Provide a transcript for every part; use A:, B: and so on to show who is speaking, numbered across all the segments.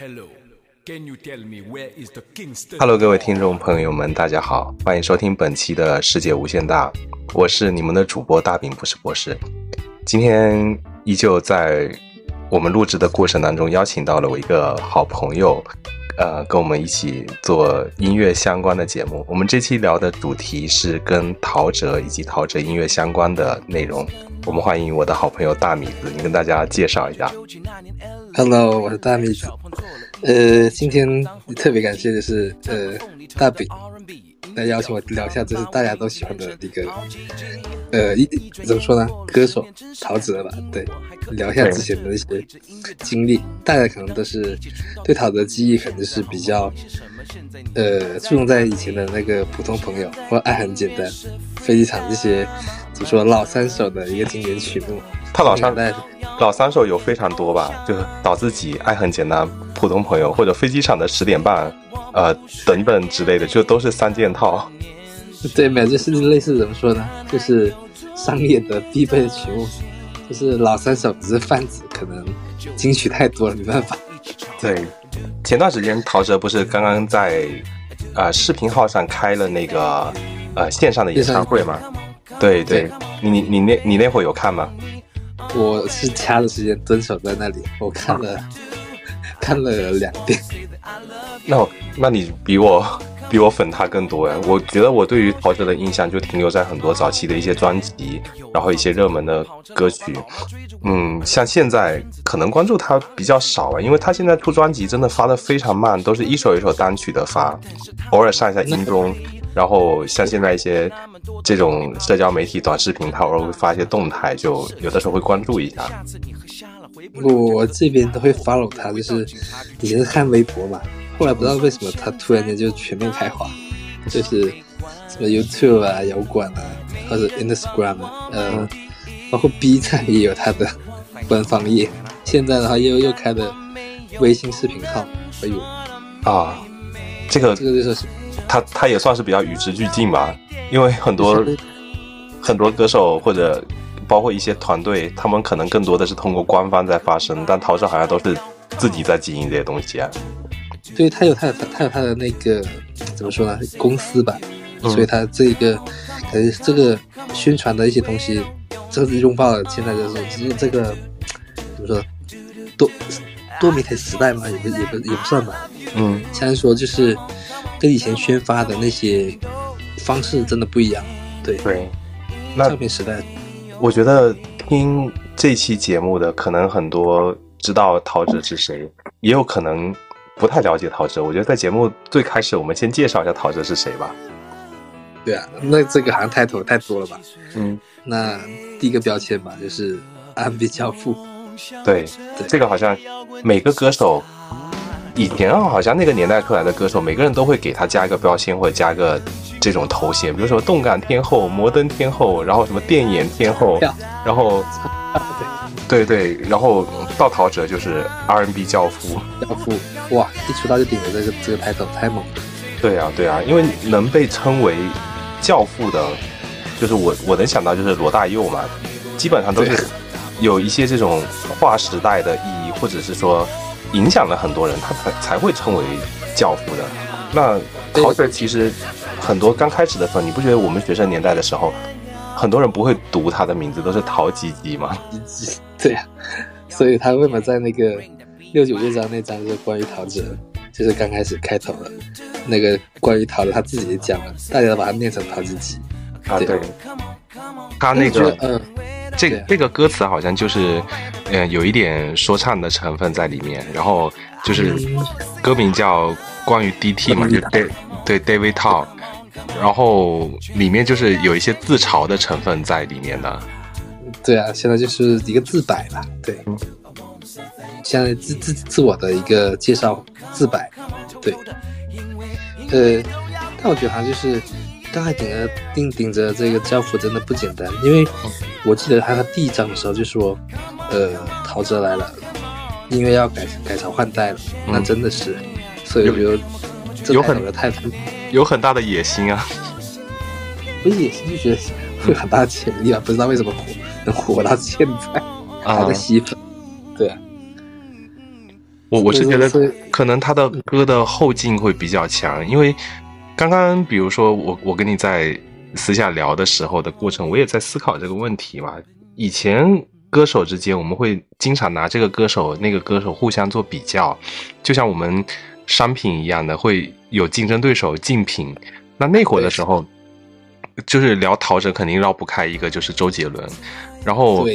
A: Hello，各位听众朋友们，大家好，欢迎收听本期的世界无限大，我是你们的主播大饼不是博士。今天依旧在我们录制的过程当中，邀请到了我一个好朋友，呃，跟我们一起做音乐相关的节目。我们这期聊的主题是跟陶喆以及陶喆音乐相关的内容。我们欢迎我的好朋友大米子，你跟大家介绍一下。
B: Hello，我是大米子。呃，今天特别感谢的是呃大饼来邀请我聊一下，就是大家都喜欢的一个呃一怎么说呢？歌手陶喆吧，对，聊一下之前的那些经历。大家可能都是对陶喆记忆可能是比较呃注重在以前的那个普通朋友或爱很简单、飞机场这些怎么说老三首的一个经典曲目。
A: 他老三老三首有非常多吧，就是导自己、爱很简单、普通朋友或者飞机场的十点半，呃等等之类的，就都是三件套。
B: 对，没有，就是类似怎么说呢？就是商业的必备的曲目，就是老三首只是贩子，可能金曲太多了，没办法。
A: 对，前段时间陶喆不是刚刚在呃视频号上开了那个呃线上的演唱会吗？对对，你你你那你那会有看吗？
B: 我是掐着时间蹲守在那里，我看了看了两遍。
A: 那那你比我比我粉他更多呀？我觉得我对于陶喆的印象就停留在很多早期的一些专辑，然后一些热门的歌曲。嗯，像现在可能关注他比较少了，因为他现在出专辑真的发的非常慢，都是一首一首单曲的发，偶尔上一下音中。然后像现在一些这种社交媒体短视频，他偶尔会发一些动态，就有的时候会关注一下。
B: 我这边都会 follow 他，就是以前是看微博嘛，后来不知道为什么他突然间就全面开花，就是什么 YouTube 啊、摇滚啊，或者 Instagram 啊，呃，包括 B 站也有他的官方页。现在的话又又开了微信视频号，哎呦
A: 啊，这个
B: 这个就是。
A: 他他也算是比较与时俱进吧，因为很多很多歌手或者包括一些团队，他们可能更多的是通过官方在发声，但陶喆好像都是自己在经营这些东西啊。
B: 对他有他有他有他的那个怎么说呢？公司吧，所以他这一个呃这个宣传的一些东西，这是拥抱了现在就是是这个怎么说多多媒体时代嘛，也不也不也不算吧。
A: 嗯，
B: 虽然说就是。跟以前宣发的那些方式真的不一样，对
A: 对。那
B: 照片时代，
A: 我觉得听这期节目的可能很多知道陶喆是谁，也有可能不太了解陶喆。我觉得在节目最开始，我们先介绍一下陶喆是谁吧。
B: 对啊，那这个好像太头太多了吧？
A: 嗯，
B: 那第一个标签吧，就是 R&B 教父。
A: 对，这个好像每个歌手。以前啊，好像那个年代出来的歌手，每个人都会给他加一个标签或者加个这种头衔，比如说动感天后、摩登天后，然后什么电眼天后，然后对对对，然后到陶喆就是 R&B 教父，
B: 教父哇，一出道就顶着这个这个抬头，太猛了。
A: 对啊对啊，因为能被称为教父的，就是我我能想到就是罗大佑嘛，基本上都是有一些这种划时代的意义，或者是说。影响了很多人，他才才会称为教父的。那陶喆其实很多刚开始的时候，你不觉得我们学生年代的时候，很多人不会读他的名字，都是陶吉吉吗？
B: 对呀，所以他为什么在那个六九乐章那章是关于陶喆，就是刚开始开头的那个关于陶喆他自己也讲了，大家都把它念成陶吉吉
A: 啊，对，他那个嗯。这个这个歌词好像就是，嗯，有一点说唱的成分在里面，然后就是歌名叫关于 DT 嘛，就对对 David Talk，然后里面就是有一些自嘲的成分在里面的。
B: 对啊，现在就是一个自白吧，对，现在自自自我的一个介绍自白，对，呃，但我觉得好像就是。刚才顶着顶顶着这个教父真的不简单，因为我记得他第一章的时候就说，呃，陶喆来了，因为要改改朝换代了，那真的是，所以我觉得
A: 有很
B: 的太
A: 有很大的野心啊，
B: 不是野心就觉得会很大的潜力啊，不知道为什么火能火到现在还在吸粉，对啊，
A: 我我是觉得可能他的歌的后劲会比较强，因为刚刚比如说我我跟你在私下聊的时候的过程，我也在思考这个问题嘛。以前歌手之间我们会经常拿这个歌手那个歌手互相做比较，就像我们商品一样的会有竞争对手竞品。那那会儿的时候，就是聊陶喆肯定绕不开一个就是周杰伦，然后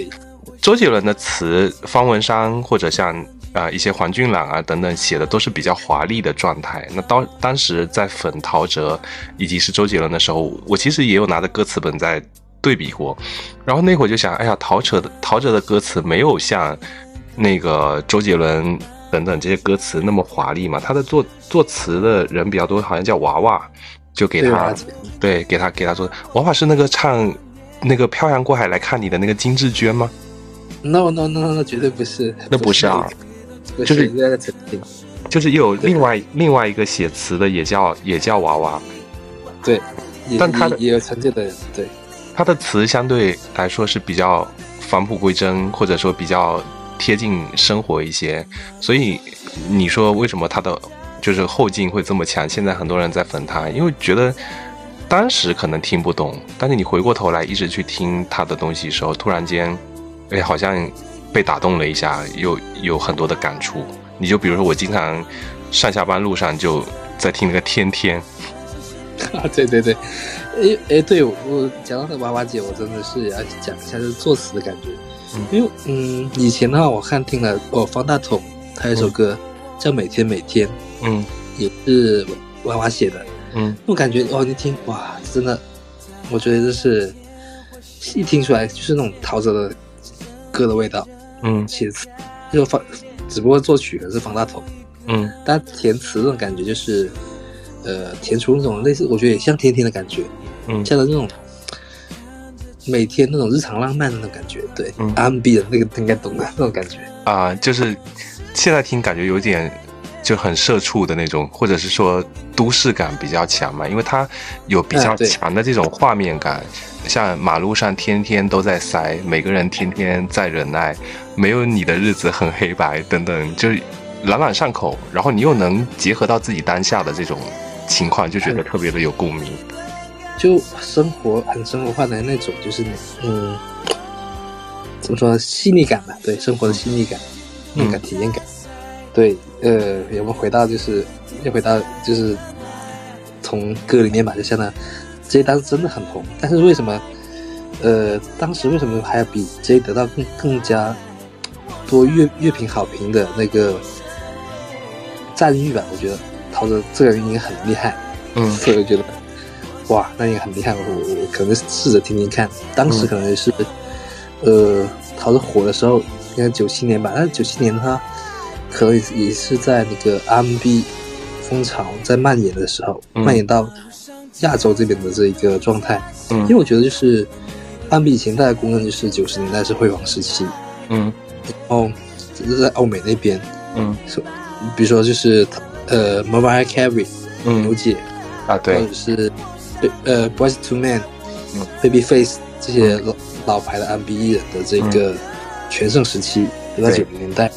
A: 周杰伦的词方文山或者像。啊，一些黄俊朗啊等等写的都是比较华丽的状态。那当当时在粉陶喆以及是周杰伦的时候，我其实也有拿着歌词本在对比过。然后那会儿就想，哎呀，陶喆的陶喆的歌词没有像那个周杰伦等等这些歌词那么华丽嘛。他的作作词的人比较多，好像叫娃娃，就给他对给他给他做。娃娃是那个唱那个漂洋过海来看你的那个金志娟吗
B: ？No No No No，绝对不是，
A: 那不是啊。就是就是又有另外另外一个写词的也叫也叫娃娃，
B: 对，
A: 但他
B: 也有成就的人，对，
A: 他的词相对来说是比较返璞归真，或者说比较贴近生活一些，所以你说为什么他的就是后劲会这么强？现在很多人在粉他，因为觉得当时可能听不懂，但是你回过头来一直去听他的东西的时候，突然间，哎，好像。被打动了一下，又有很多的感触。你就比如说，我经常上下班路上就在听那个《天天》
B: 啊，对对对，哎哎，对我讲到那娃娃姐，我真的是要讲一下就是作词的感觉，因为嗯，以前的话我看听了哦，方大同他有首歌叫《每天每天》，
A: 嗯，
B: 也是娃娃写的，
A: 嗯，
B: 我感觉哦，你听哇，真的，我觉得就是一听出来就是那种陶喆的歌的味道。
A: 嗯，
B: 写词就方，只不过作曲的是方大同，
A: 嗯，
B: 但填词那种感觉就是，呃，填出那种类似，我觉得也像天天的感觉，
A: 嗯，
B: 像的那种每天那种日常浪漫的那种感觉，对，R&B 的那个应该懂的那种感觉。
A: 啊，就是现在听感觉有点就很社畜的那种，或者是说都市感比较强嘛，因为它有比较强的这种画面感。像马路上天天都在塞，每个人天天在忍耐，没有你的日子很黑白等等，就朗朗上口。然后你又能结合到自己当下的这种情况，就觉得特别的有共鸣。
B: 就生活很生活化的那种，就是嗯，怎么说细腻感吧？对，生活的细腻感、那个、体验感。对，呃，我们回到就是又回到就是从歌里面吧，就相当。这当时真的很红，但是为什么，呃，当时为什么还要比 J 得到更更加多乐乐评好评的那个赞誉吧？我觉得陶喆这个人应该很厉害，
A: 嗯，
B: 所以我觉得，哇，那应该很厉害，我我可能试着听听看。当时可能也是，呃，陶喆火的时候，应该九七年吧？但是九七年他可能也是在那个 R&B 风潮在蔓延的时候，蔓延到。亚洲这边的这一个状态，
A: 嗯，
B: 因为我觉得就是，R&B 以前大家公认就是九十年代是辉煌时期，
A: 嗯，
B: 然后是在欧美那边，
A: 嗯，
B: 比如说就是呃，Mariah Carey，
A: 嗯，
B: 牛姐，
A: 啊对，
B: 或者是呃，Boys to Men，
A: 嗯
B: ，Babyface 这些老老牌的 R&B 艺人的这个全盛时期，在九零年代，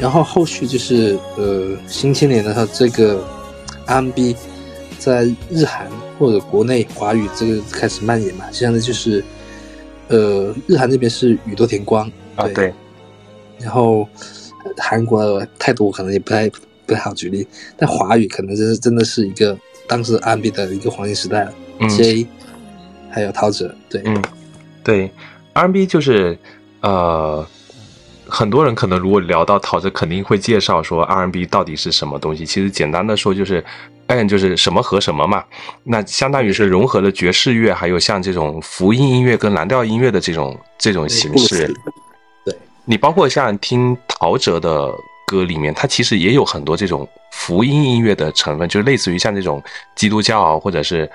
B: 然后后续就是呃，新青年的他这个 R&B。在日韩或者国内华语这个开始蔓延嘛，现在就是，呃，日韩那边是宇多田光
A: 啊，对，
B: 然后韩国太多可能也不太不太好举例，但华语可能真是真的是一个当时 R&B 的一个黄金时代了，J，还有陶喆，对，
A: 嗯，对，R&B 就是呃。很多人可能如果聊到陶喆，肯定会介绍说 R&B 到底是什么东西。其实简单的说就是，嗯，就是什么和什么嘛。那相当于是融合了爵士乐，还有像这种福音音乐跟蓝调音乐的这种这种形式。
B: 对，
A: 你包括像听陶喆的歌里面，它其实也有很多这种福音音乐的成分，就类似于像这种基督教或者是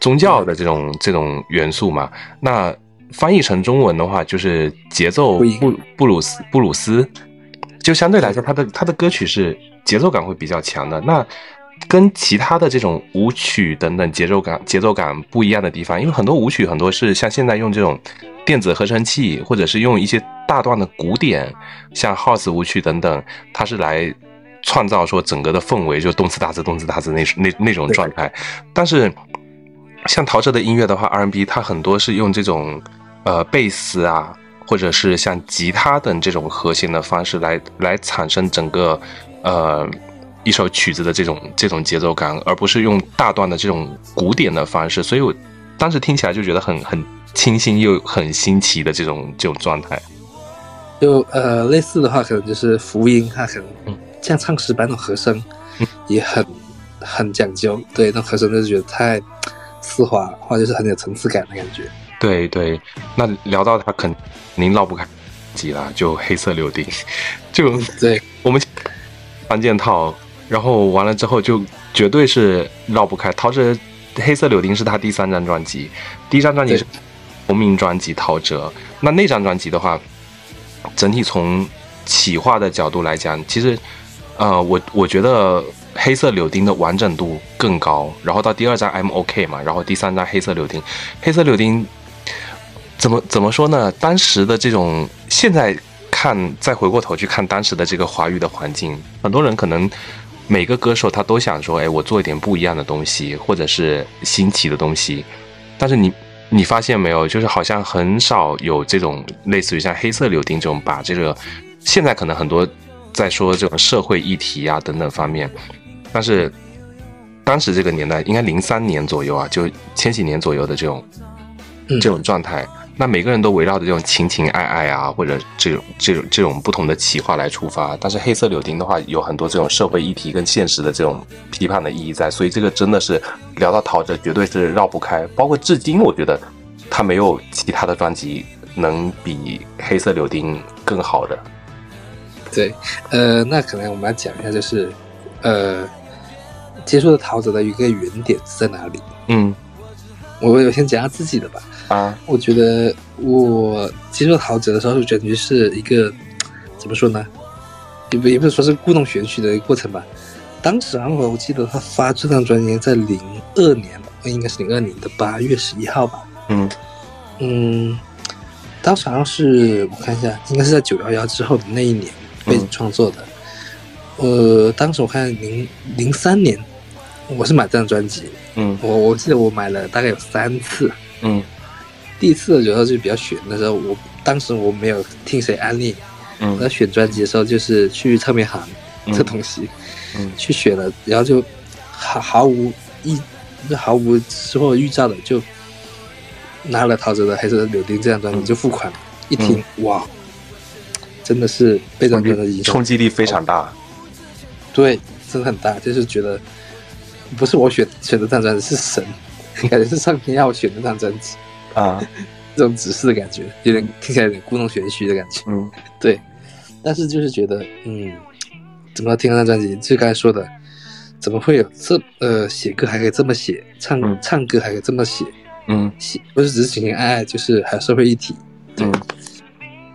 A: 宗教的这种这种元素嘛。那翻译成中文的话，就是节奏布布鲁斯布鲁斯，就相对来说，他的他的歌曲是节奏感会比较强的。那跟其他的这种舞曲等等节奏感节奏感不一样的地方，因为很多舞曲很多是像现在用这种电子合成器，或者是用一些大段的鼓点，像 House 舞曲等等，它是来创造说整个的氛围就动次打次动次打次那那那种状态。但是像陶喆的音乐的话，R&B 它很多是用这种呃贝斯啊，或者是像吉他等这种和弦的方式来来产生整个呃一首曲子的这种这种节奏感，而不是用大段的这种古典的方式。所以我当时听起来就觉得很很清新又很新奇的这种这种状态。
B: 就呃，类似的话，可能就是福音，它可能像唱诗班的和声，也很很讲究。对，那和声就是觉得太丝滑，或者是很有层次感的感觉。
A: 对对，那聊到它肯定绕不开几了，就黑色柳丁，就
B: 对
A: 我们三件套，然后完了之后就绝对是绕不开。陶喆黑色柳丁是他第三张专辑，第一张专辑是同名专辑陶喆，那那张专辑的话。整体从企划的角度来讲，其实，呃，我我觉得黑色柳丁的完整度更高。然后到第二张 M O K 嘛，然后第三张黑色柳丁，黑色柳丁怎么怎么说呢？当时的这种，现在看再回过头去看当时的这个华语的环境，很多人可能每个歌手他都想说，哎，我做一点不一样的东西，或者是新奇的东西，但是你。你发现没有，就是好像很少有这种类似于像黑色柳丁这种，把这个现在可能很多在说这种社会议题啊等等方面，但是当时这个年代应该零三年左右啊，就千禧年左右的这种这种状态，那每个人都围绕着这种情情爱爱啊，或者这种这种这种不同的企划来出发，但是黑色柳丁的话，有很多这种社会议题跟现实的这种批判的意义在，所以这个真的是。聊到陶喆，绝对是绕不开。包括至今，我觉得他没有其他的专辑能比《黑色柳丁》更好的。
B: 对，呃，那可能我们要讲一下，就是呃，接触的陶喆的一个原点是在哪里？
A: 嗯，
B: 我我先讲下自己的吧。
A: 啊，
B: 我觉得我接触陶喆的时候，就感觉是一个怎么说呢？也不也不是说是故弄玄虚的一个过程吧。当时啊，我我记得他发这张专辑在零二年，应该是零二年的八月十一号吧。
A: 嗯
B: 嗯，当时好像是我看一下，应该是在九幺幺之后的那一年被创作的。呃，当时我看零零三年，我是买这张专辑。
A: 嗯，
B: 我我记得我买了大概有三次。
A: 嗯，
B: 第一次的时候就比较悬的时候，我当时我没有听谁安利。
A: 嗯，
B: 那选专辑的时候就是去唱片行这东西。
A: 嗯，
B: 去选了，然后就毫毫无意，毫无之后预兆的就拿了陶喆的《黑色柳丁》这张专辑就付款，一听哇，真的是非常非常的
A: 冲击力非常大，
B: 对，真的很大，就是觉得不是我选选的这张专辑是神，感觉是上天要我选的这张专辑
A: 啊，
B: 这种指示的感觉，有点听起来有点故弄玄虚的感觉，
A: 嗯，
B: 对，但是就是觉得嗯。怎么听那张专辑？就刚才说的，怎么会有这呃写歌还可以这么写，唱唱歌还可以这么写？
A: 嗯，
B: 写不是只是情情爱爱，就是还有社会议题。
A: 嗯，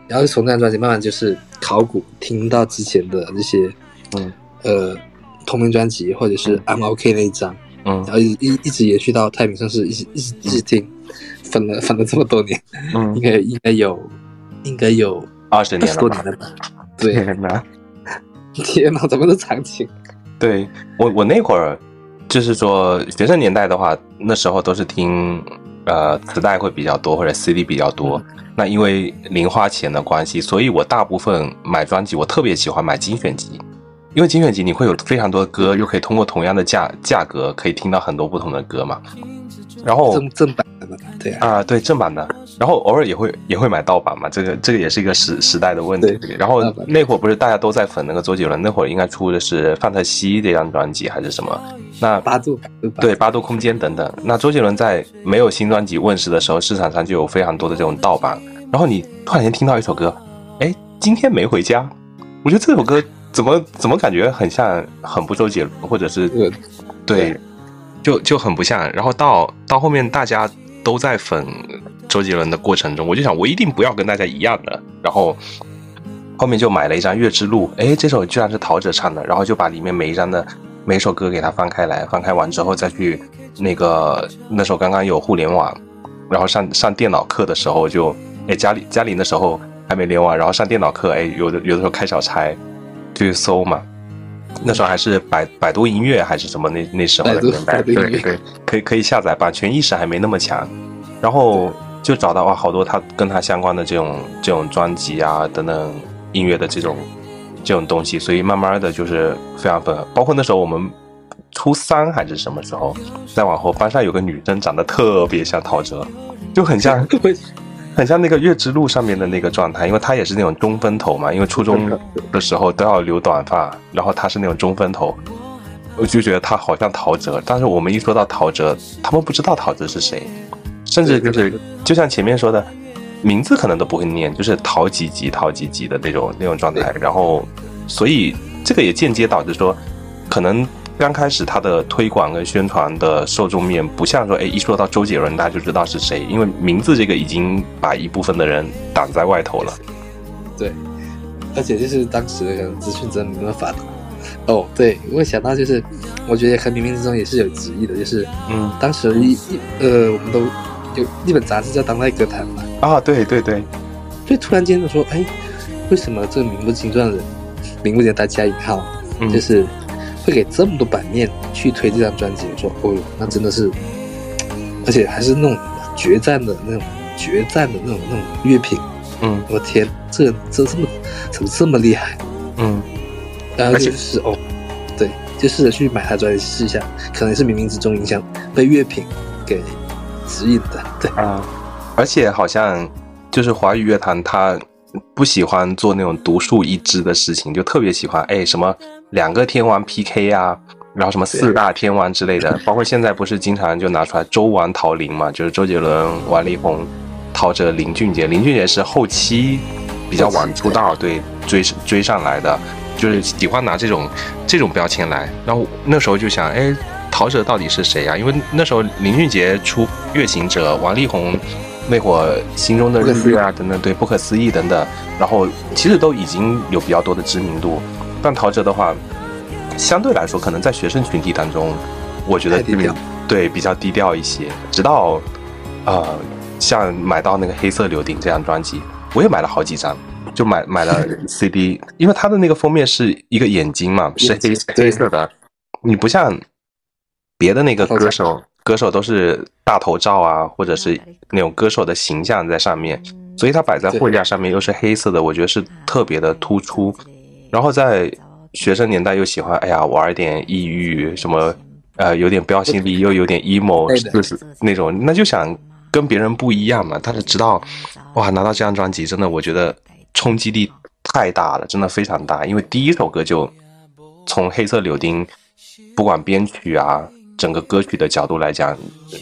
B: 然后从那张专辑慢慢就是考古，听到之前的那些，
A: 嗯
B: 呃同名专辑或者是 M O K 那一张，
A: 嗯，
B: 然后一一一直延续到太平盛世，一直一直一直听，粉了 粉了这么多年，
A: 嗯，
B: 应该应该有应该有
A: 二十年
B: 了吧？对。天哪，怎么是场景？
A: 对我，我那会儿就是说学生年代的话，那时候都是听呃磁带会比较多，或者 CD 比较多。那因为零花钱的关系，所以我大部分买专辑，我特别喜欢买精选集，因为精选集你会有非常多的歌，又可以通过同样的价价格，可以听到很多不同的歌嘛。然后
B: 正正版的对
A: 啊，对正版的，然后偶尔也会也会买盗版嘛，这个这个也是一个时时代的问题。然后那会儿不是大家都在粉那个周杰伦，那会儿应该出的是《范特西》这张专辑还是什么？那
B: 八度
A: 对八度空间等等。那周杰伦在没有新专辑问世的时候，市场上就有非常多的这种盗版。然后你突然间听到一首歌，哎，今天没回家，我觉得这首歌怎么怎么感觉很像很不周杰伦，或者是对。就就很不像，然后到到后面大家都在粉周杰伦的过程中，我就想我一定不要跟大家一样的，然后后面就买了一张《月之路》，哎，这首居然是陶喆唱的，然后就把里面每一张的每首歌给他翻开来，翻开完之后再去那个那时候刚刚有互联网，然后上 上电脑课的时候就哎家里家里那时候还没联网，然后上电脑课哎有的有的时候开小差就去搜嘛，那时候还是百百度音乐还是什么那那时候的年代，对对，可以可以下载，版权意识还没那么强，然后就找到哇好多他跟他相关的这种这种专辑啊等等音乐的这种这种东西，所以慢慢的就是非常粉，包括那时候我们初三还是什么时候，再往后班上有个女生长得特别像陶喆，就很像。很像那个月之路上面的那个状态，因为他也是那种中分头嘛，因为初中的时候都要留短发，然后他是那种中分头，我就觉得他好像陶喆。但是我们一说到陶喆，他们不知道陶喆是谁，甚至就是就像前面说的，名字可能都不会念，就是陶几几陶几几的那种那种状态。然后，所以这个也间接导致说，可能。刚开始他的推广跟宣传的受众面不像说，哎，一说到周杰伦，大家就知道是谁，因为名字这个已经把一部分的人挡在外头了。
B: 对，而且就是当时的资讯真的没那么发达。哦，对，我想到就是，我觉得和冥冥之中也是有旨意的，就是，嗯，当时一一呃，我们都有一本杂志叫《当代歌坛》嘛。
A: 啊，对对对。
B: 就突然间的说，哎，为什么这个名不经传的人，名不见大加引号，就是。会给这么多版面去推这张专辑，我说哦，那真的是，而且还是那种决战的那种决战的那种那种乐评，
A: 嗯，
B: 我天，这这这么怎么这么厉害？
A: 嗯，
B: 然后就是哦，对，就试着去买他专辑试一下，可能是冥冥之中影响被乐评给指引的，对
A: 啊，而且好像就是华语乐坛他。不喜欢做那种独树一帜的事情，就特别喜欢哎什么两个天王 PK 啊，然后什么四大天王之类的，包括现在不是经常就拿出来周王桃林嘛，就是周杰伦、王力宏、陶喆、林俊杰。林俊杰是后期比较晚出道，对追追上来的，就是喜欢拿这种这种标签来。然后那时候就想，哎，陶喆到底是谁呀？因为那时候林俊杰出《月行者》，王力宏。那会儿心中的日月啊等等，对不可思议等等，然后其实都已经有比较多的知名度，但陶喆的话，相对来说可能在学生群体当中，我觉得对比较低调一些。直到呃，像买到那个黑色柳丁这张专辑，我也买了好几张，就买买了 CD，因为它的那个封面是一个眼睛嘛，是黑黑色的，你不像别的那个歌手。歌手都是大头照啊，或者是那种歌手的形象在上面，所以它摆在货架上面又是黑色的，我觉得是特别的突出。然后在学生年代又喜欢，哎呀，玩一点抑郁什么，呃，有点标新立异，又有点 emo，就是那种，那就想跟别人不一样嘛。但是直到哇，拿到这张专辑，真的我觉得冲击力太大了，真的非常大，因为第一首歌就从黑色柳丁，不管编曲啊。整个歌曲的角度来讲，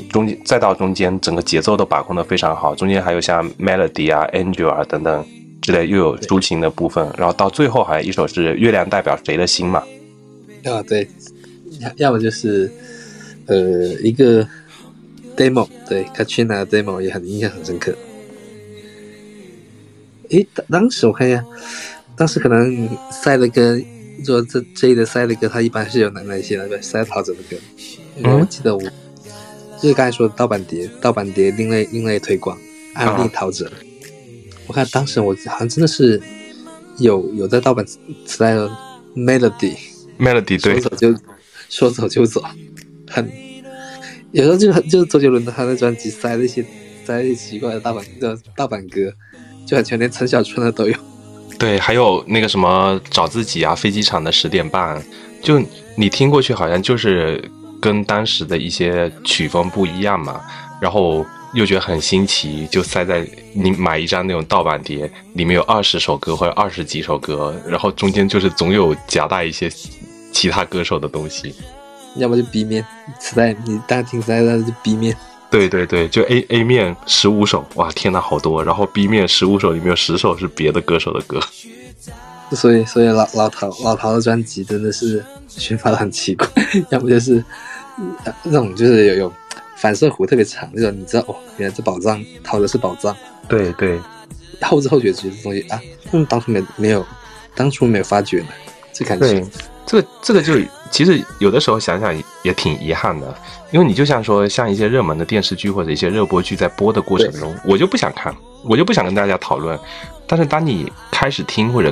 A: 中间再到中间，整个节奏都把控的非常好。中间还有像 Melody 啊、Angel 啊等等之类，又有抒情的部分。然后到最后，好像一首是《月亮代表谁的心》嘛。
B: 啊，对，要要么就是呃一个 demo，对 Katrina 的 demo 也很印象很深刻。诶，当当时我看一下，当时可能赛的歌做这这一的赛的歌，他一般是有哪哪些的？赛陶喆的歌。我记得我就是刚才说的盗版碟，盗版碟另类另类推广，安利陶喆。我看当时我好像真的是有有在盗版磁带的 Melody，Melody
A: 对，
B: 说走就说走就走，很有时候就很就是周杰伦的他的专辑塞那些塞一些奇怪的盗版的盗版歌，就很全连陈小春的都有。
A: 对，还有那个什么找自己啊，飞机场的十点半，就你听过去好像就是。跟当时的一些曲风不一样嘛，然后又觉得很新奇，就塞在你买一张那种盗版碟，里面有二十首歌或者二十几首歌，然后中间就是总有夹带一些其他歌手的东西，
B: 要么就 B 面磁带，你大听磁带的就 B 面，
A: 对对对，就 A A 面十五首，哇天呐，好多，然后 B 面十五首里面有十首是别的歌手的歌，
B: 所以所以老老陶老陶的专辑真的是宣发的很奇怪，要不就是。那种就是有有反射弧特别长，那种你知道哦，原来这宝藏掏的是宝藏。
A: 对对，
B: 后知后觉这些东西啊，为什么当初没没有，当初没有发觉呢？这感觉。
A: 对，这个这个就其实有的时候想想也挺遗憾的，因为你就像说像一些热门的电视剧或者一些热播剧在播的过程中，我就不想看，我就不想跟大家讨论，但是当你开始听或者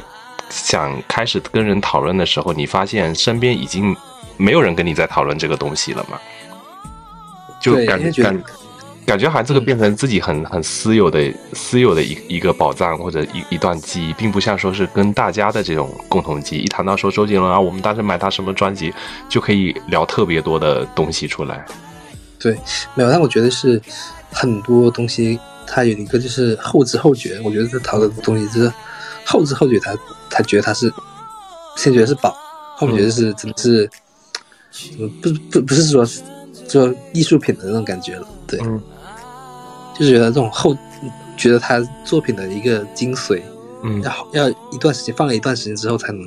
A: 想开始跟人讨论的时候，你发现身边已经没有人跟你在讨论这个东西了嘛？就感感感觉好像这个变成自己很很私有的私有的一一个宝藏或者一一段记忆，并不像说是跟大家的这种共同记忆。一谈到说周杰伦啊，我们当时买他什么专辑，就可以聊特别多的东西出来。
B: 对，没有，但我觉得是很多东西，他有一个就是后知后觉。我觉得这淘的东西就是后知后觉，他他觉得他是先觉得是宝，后觉得是真的是，不不不是说做艺术品的那种感觉了。对。就是觉得这种后，觉得他作品的一个精髓，
A: 嗯，
B: 要要一段时间放了一段时间之后才能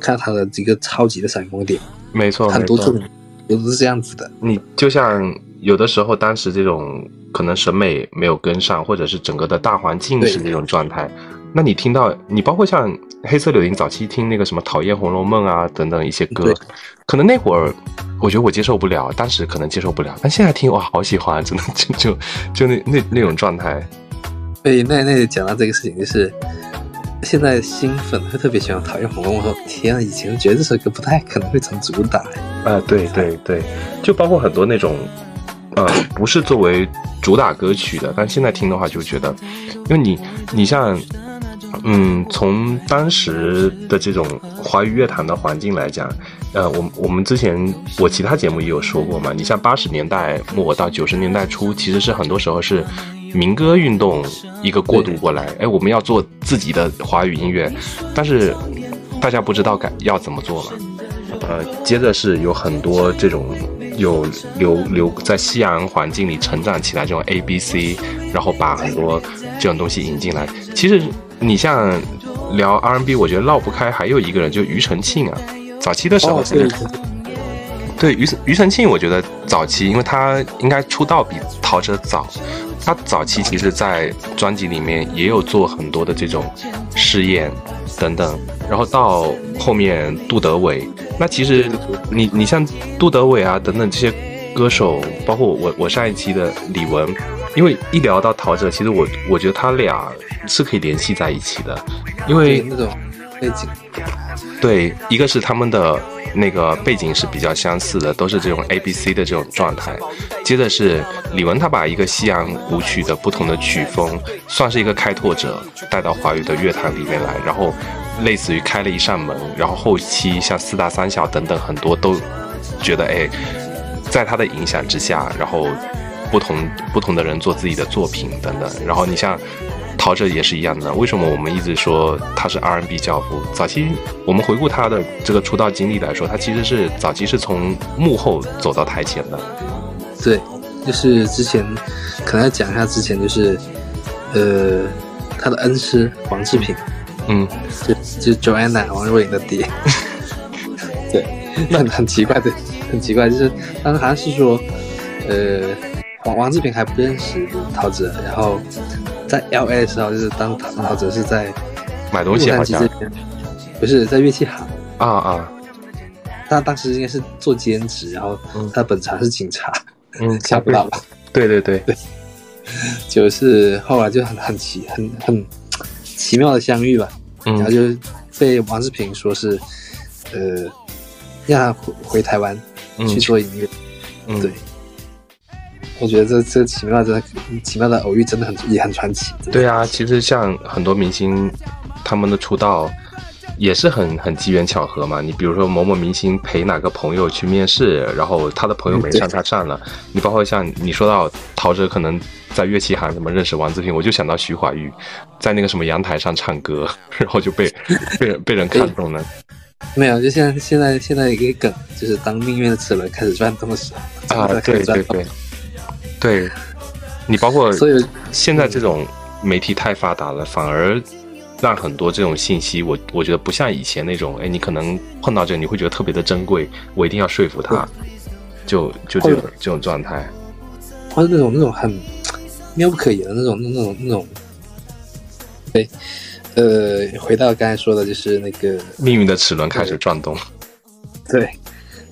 B: 看到他的这个超级的闪光点。
A: 没错，
B: 很多作品都是这样子的。
A: 你就像有的时候，当时这种可能审美没有跟上，或者是整个的大环境是这种状态。那你听到你包括像黑色柳林早期听那个什么讨厌红楼梦啊等等一些歌，可能那会儿我觉得我接受不了，当时可能接受不了，但现在听哇好喜欢，真的 就就就那那那种状态。
B: 对，那那讲到这个事情，就是现在新粉会特别喜欢讨厌红楼梦，说天啊，以前觉得这首歌不太可能会成主打。
A: 啊，对对对，就包括很多那种呃 不是作为主打歌曲的，但现在听的话就觉得，因为你你像。嗯，从当时的这种华语乐坛的环境来讲，呃，我我们之前我其他节目也有说过嘛。你像八十年代末到九十年代初，其实是很多时候是民歌运动一个过渡过来。哎，我们要做自己的华语音乐，但是大家不知道该要怎么做嘛。呃，接着是有很多这种有留留在西洋环境里成长起来这种 A B C，然后把很多这种东西引进来，其实。你像聊 R&B，我觉得绕不开还有一个人，就庾澄庆啊。早期的时候，对庾庾澄庆，我觉得早期，因为他应该出道比陶喆早，他早期其实，在专辑里面也有做很多的这种试验等等。然后到后面杜德伟，那其实你你像杜德伟啊等等这些歌手，包括我我上一期的李玟，因为一聊到陶喆，其实我我觉得他俩。是可以联系在一起的，因为
B: 那种背景，
A: 对，一个是他们的那个背景是比较相似的，都是这种 A B C 的这种状态。接着是李玟，他把一个西洋舞曲的不同的曲风，算是一个开拓者，带到华语的乐坛里面来，然后类似于开了一扇门，然后后期像四大三小等等很多都觉得，哎，在他的影响之下，然后不同不同的人做自己的作品等等，然后你像。陶喆也是一样的，为什么我们一直说他是 R&B 教父？早期我们回顾他的这个出道经历来说，他其实是早期是从幕后走到台前的。
B: 对，就是之前可能要讲一下之前，就是呃他的恩师王志平，
A: 嗯，
B: 就就 Joanna 王若琳的爹。对，那很奇怪的，很奇怪，就是当时好像是说，呃王王志平还不认识陶喆，然后。在 L A 的时候，就是当陶陶喆是在
A: 买东西，好像。
B: 不是在乐器行。
A: 啊啊。
B: 他当时应该是做兼职，然后他本厂是警察，
A: 嗯，
B: 吓不到吧？
A: 对对对。
B: 对，就是后来就很很奇很很奇妙的相遇吧，然后就被王志平说是呃让他回回台湾去做音乐，
A: 嗯，
B: 对。我觉得这这奇妙的奇妙的偶遇真的很也很传奇。
A: 对啊，其实像很多明星，他们的出道也是很很机缘巧合嘛。你比如说某某明星陪哪个朋友去面试，然后他的朋友没上，他上了。你包括像你说到陶喆可能在乐器行怎么认识王自平，我就想到徐怀钰在那个什么阳台上唱歌，然后就被被人被人看中了。
B: 没有，就像现在现在一个梗，就是当命运的齿轮开始转动的时候，
A: 啊，对对对。对，你包括
B: 所以
A: 现在这种媒体太发达了，反而让很多这种信息，我我觉得不像以前那种，哎，你可能碰到这，你会觉得特别的珍贵，我一定要说服他，就就这种这种状态，
B: 或者那种那种很妙不可言的那种那种那种，对，呃，回到刚才说的，就是那个
A: 命运的齿轮开始转动，
B: 对，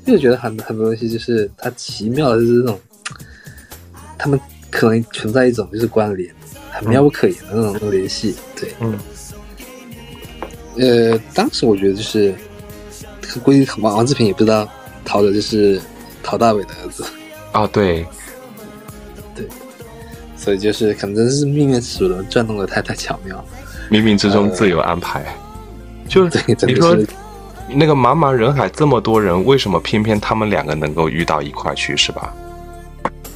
B: 就觉得很很多东西就是它奇妙的就是这种。他们可能存在一种就是关联，很妙不可言的那种联系，对，
A: 嗯，
B: 呃，当时我觉得就是估计王王志平也不知道陶喆就是陶大伟的儿子。
A: 哦，对，
B: 对，所以就是可能是命运齿轮转动的太太巧妙，
A: 冥冥之中自有安排。就是你说那个茫茫人海这么多人，为什么偏偏他们两个能够遇到一块去，是吧？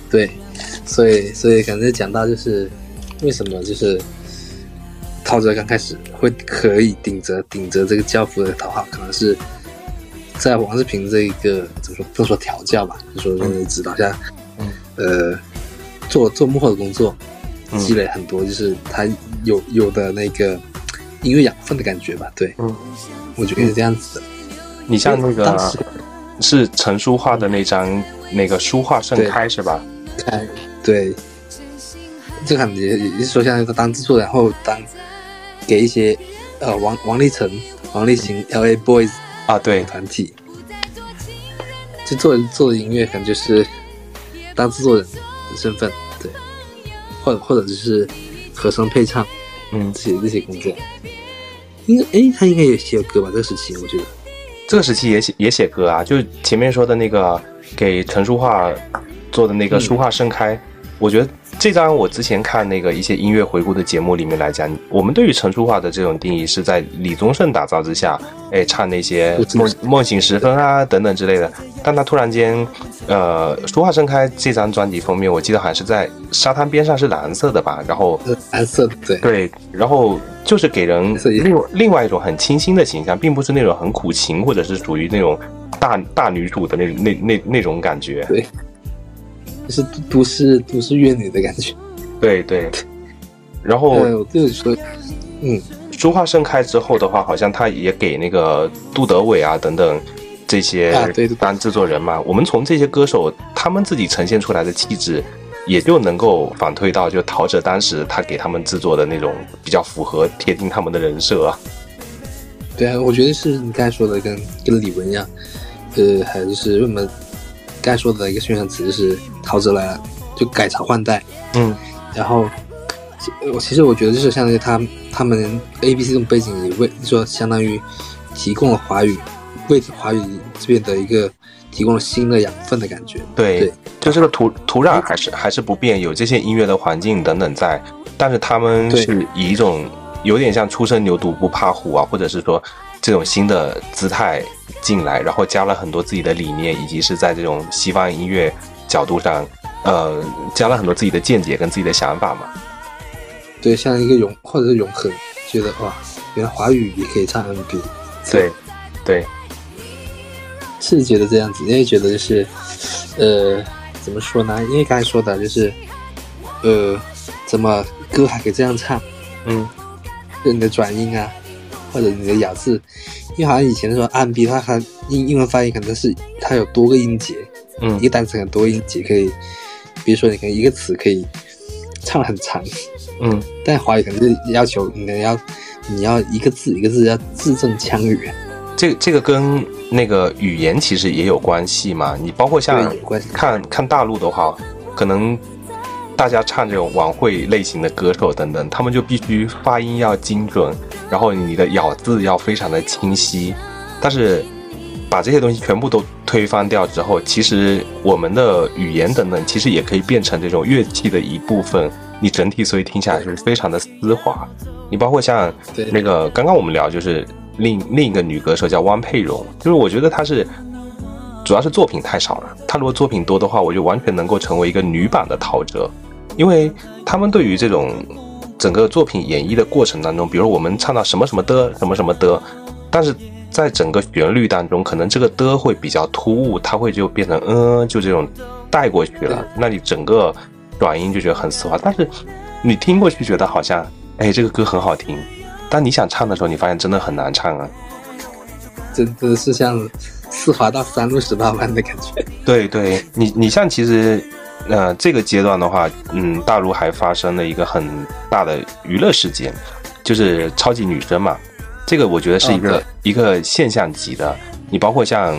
B: 对，所以所以可能讲到就是为什么就是陶喆刚开始会可以顶着顶着这个教父的头号，可能是在王志平这一个怎么说不说调教吧，就说那个指导下，呃，做做幕后的工作，积累很多，就是他有有的那个。音乐养分的感觉吧，对，嗯，我觉得是这样子的。
A: 你像那个是陈书画的那张那个书画盛开是吧？
B: 开，对，这感觉也是说像他当制作，然后当给一些呃王王力成、王力行、L A Boys
A: 啊，对
B: 团体，就做做的音乐，可能就是当制作人的身份，对，或者或者就是和声配唱。嗯，这些这些工作，应该哎，他应该也写歌吧？这个时期，我觉得
A: 这个时期也写也写歌啊。就前面说的那个给陈淑桦做的那个《书画盛开》，我觉得。这张我之前看那个一些音乐回顾的节目里面来讲，我们对于陈淑桦的这种定义是在李宗盛打造之下，哎，唱那些梦梦醒时分啊等等之类的。但他突然间，呃，《书画盛开》这张专辑封面，我记得好像是在沙滩边上是蓝色的吧？然后
B: 蓝色对
A: 对，然后就是给人另另外一种很清新的形象，并不是那种很苦情或者是属于那种大大女主的那那那那种感觉。
B: 对。是都市都市乐女的感觉，
A: 对对。然后，
B: 嗯，
A: 书画盛开之后的话，好像他也给那个杜德伟啊等等这些当制作人嘛。我们从这些歌手他们自己呈现出来的气质，也就能够反推到就陶喆当时他给他们制作的那种比较符合贴近他们的人设。
B: 对啊，我觉得是你刚才说的跟跟李玟一样，呃，还是为什么？该说的一个宣传词就是陶喆来了，就改朝换代。
A: 嗯，
B: 然后我其实我觉得就是相当于他他们 A B C 这种背景也为说相当于提供了华语为华语这边的一个提供了新的养分的感觉。
A: 对，就这个土土壤还是还是不变，有这些音乐的环境等等在，但是他们是以一种有点像初生牛犊不怕虎啊，或者是说。这种新的姿态进来，然后加了很多自己的理念，以及是在这种西方音乐角度上，呃，加了很多自己的见解跟自己的想法嘛。
B: 对，像一个永或者是永恒，觉得哇，原来华语也可以唱 N&B。
A: 对，对，
B: 是觉得这样子，因为觉得就是，呃，怎么说呢？因为刚才说的就是，呃，怎么歌还可以这样唱？
A: 嗯，
B: 你的转音啊。或者你的咬字，因为好像以前说按 B，它它英英文发音可能是它有多个音节，
A: 嗯，
B: 一个单词很多音节可以，比如说你可能一个词可以唱很长，
A: 嗯，
B: 但华语可能就要求你要你要一个字一个字要字正腔圆，
A: 这这个跟那个语言其实也有关系嘛，你包括像看看大陆的话，可能。大家唱这种晚会类型的歌手等等，他们就必须发音要精准，然后你的咬字要非常的清晰。但是把这些东西全部都推翻掉之后，其实我们的语言等等，其实也可以变成这种乐器的一部分。你整体所以听起来就是非常的丝滑。你包括像那个刚刚我们聊，就是另另一个女歌手叫汪佩蓉，就是我觉得她是。主要是作品太少了，他如果作品多的话，我就完全能够成为一个女版的陶喆，因为他们对于这种整个作品演绎的过程当中，比如我们唱到什么什么的什么什么的，但是在整个旋律当中，可能这个的会比较突兀，它会就变成嗯，就这种带过去了，那你整个转音就觉得很丝滑，但是你听过去觉得好像哎这个歌很好听，但你想唱的时候，你发现真的很难唱啊，
B: 真的是像。丝滑到山路十八弯的感觉。
A: 对对，你你像其实，呃，这个阶段的话，嗯，大陆还发生了一个很大的娱乐事件，就是超级女声嘛。这个我觉得是一个一个现象级的。你包括像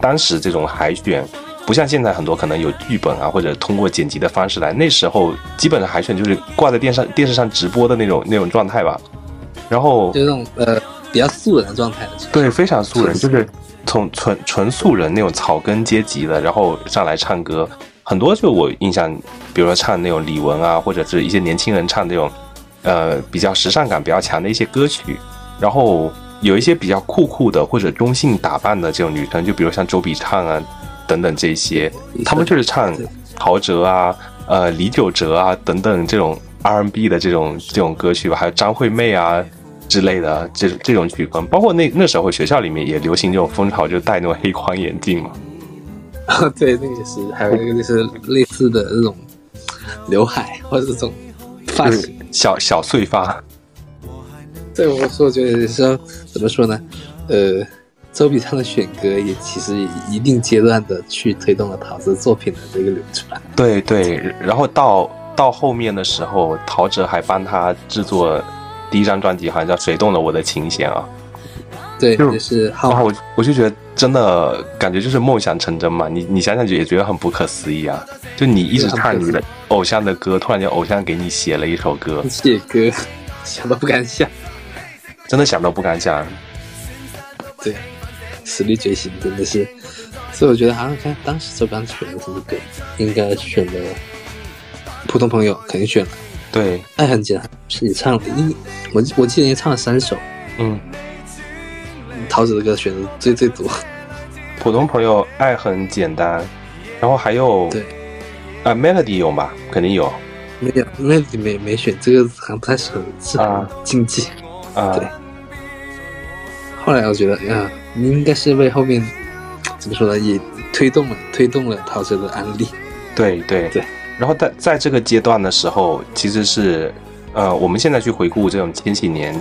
A: 当时这种海选，不像现在很多可能有剧本啊，或者通过剪辑的方式来。那时候基本上海选就是挂在电视电视上直播的那种那种状态吧。然后
B: 就那种呃。比较素人的状态。
A: 对，非常素人，就是从纯纯素人那种草根阶级的，然后上来唱歌，很多就我印象，比如说唱那种李玟啊，或者是一些年轻人唱那种，呃，比较时尚感比较强的一些歌曲，然后有一些比较酷酷的或者中性打扮的这种女生，就比如像周笔畅啊等等这些，他们就是唱陶喆啊。呃，李玖哲啊，等等这种 R&B 的这种这种歌曲吧，还有张惠妹啊之类的这这种曲风，包括那那时候学校里面也流行这种风潮，就戴那种黑框眼镜嘛。
B: 啊，对，那个也是，还有一个就是类似的这种刘海或者这种发型，
A: 小小碎发。
B: 对，我说，我觉得说怎么说呢？呃。周笔畅的选歌也其实一定阶段的去推动了陶喆作品的这个流传。
A: 对对，然后到到后面的时候，陶喆还帮他制作第一张专辑，好像叫《谁动了我的琴弦》啊。
B: 对，就是
A: 啊，我我就觉得真的感觉就是梦想成真嘛。你你想想也觉得很不可思议啊！就你一直唱你的偶像的歌，突然间偶像给你写了一首歌，
B: 写歌 想都不敢想，
A: 真的想都不敢想。
B: 对。实力觉醒真的是，所以我觉得好像看当时周刚选的什么歌，应该选了普通朋友，肯定选了。
A: 对，
B: 爱很简单，是你唱的，一我我记得你唱了三首。
A: 嗯，
B: 陶喆的歌选的最最多。
A: 普通朋友，爱很简单，然后还有
B: 对
A: 啊，Melody 有吗？肯定有。
B: 没有，Melody 没没选，这个好像太是啊竞技
A: 啊。
B: 对。后来我觉得呀。应该是为后面怎么说呢？也推动了推动了陶喆的安利。
A: 对对
B: 对。
A: 然后在在这个阶段的时候，其实是呃，我们现在去回顾这种千禧年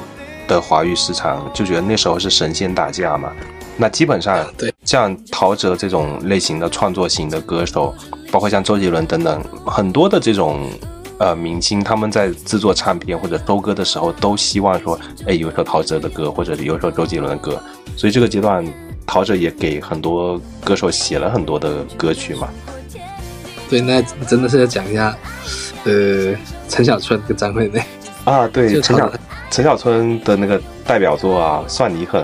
A: 的华语市场，就觉得那时候是神仙打架嘛。那基本上，
B: 对
A: 像陶喆这种类型的创作型的歌手，包括像周杰伦等等很多的这种呃明星，他们在制作唱片或者收歌的时候，都希望说，哎，有一首陶喆的歌，或者有一首周杰伦的歌。所以这个阶段，陶喆也给很多歌手写了很多的歌曲嘛。
B: 对，那真的是要讲一下，呃，陈小春跟张惠妹
A: 啊，对，陈小陈小春的那个代表作啊，《算你狠》。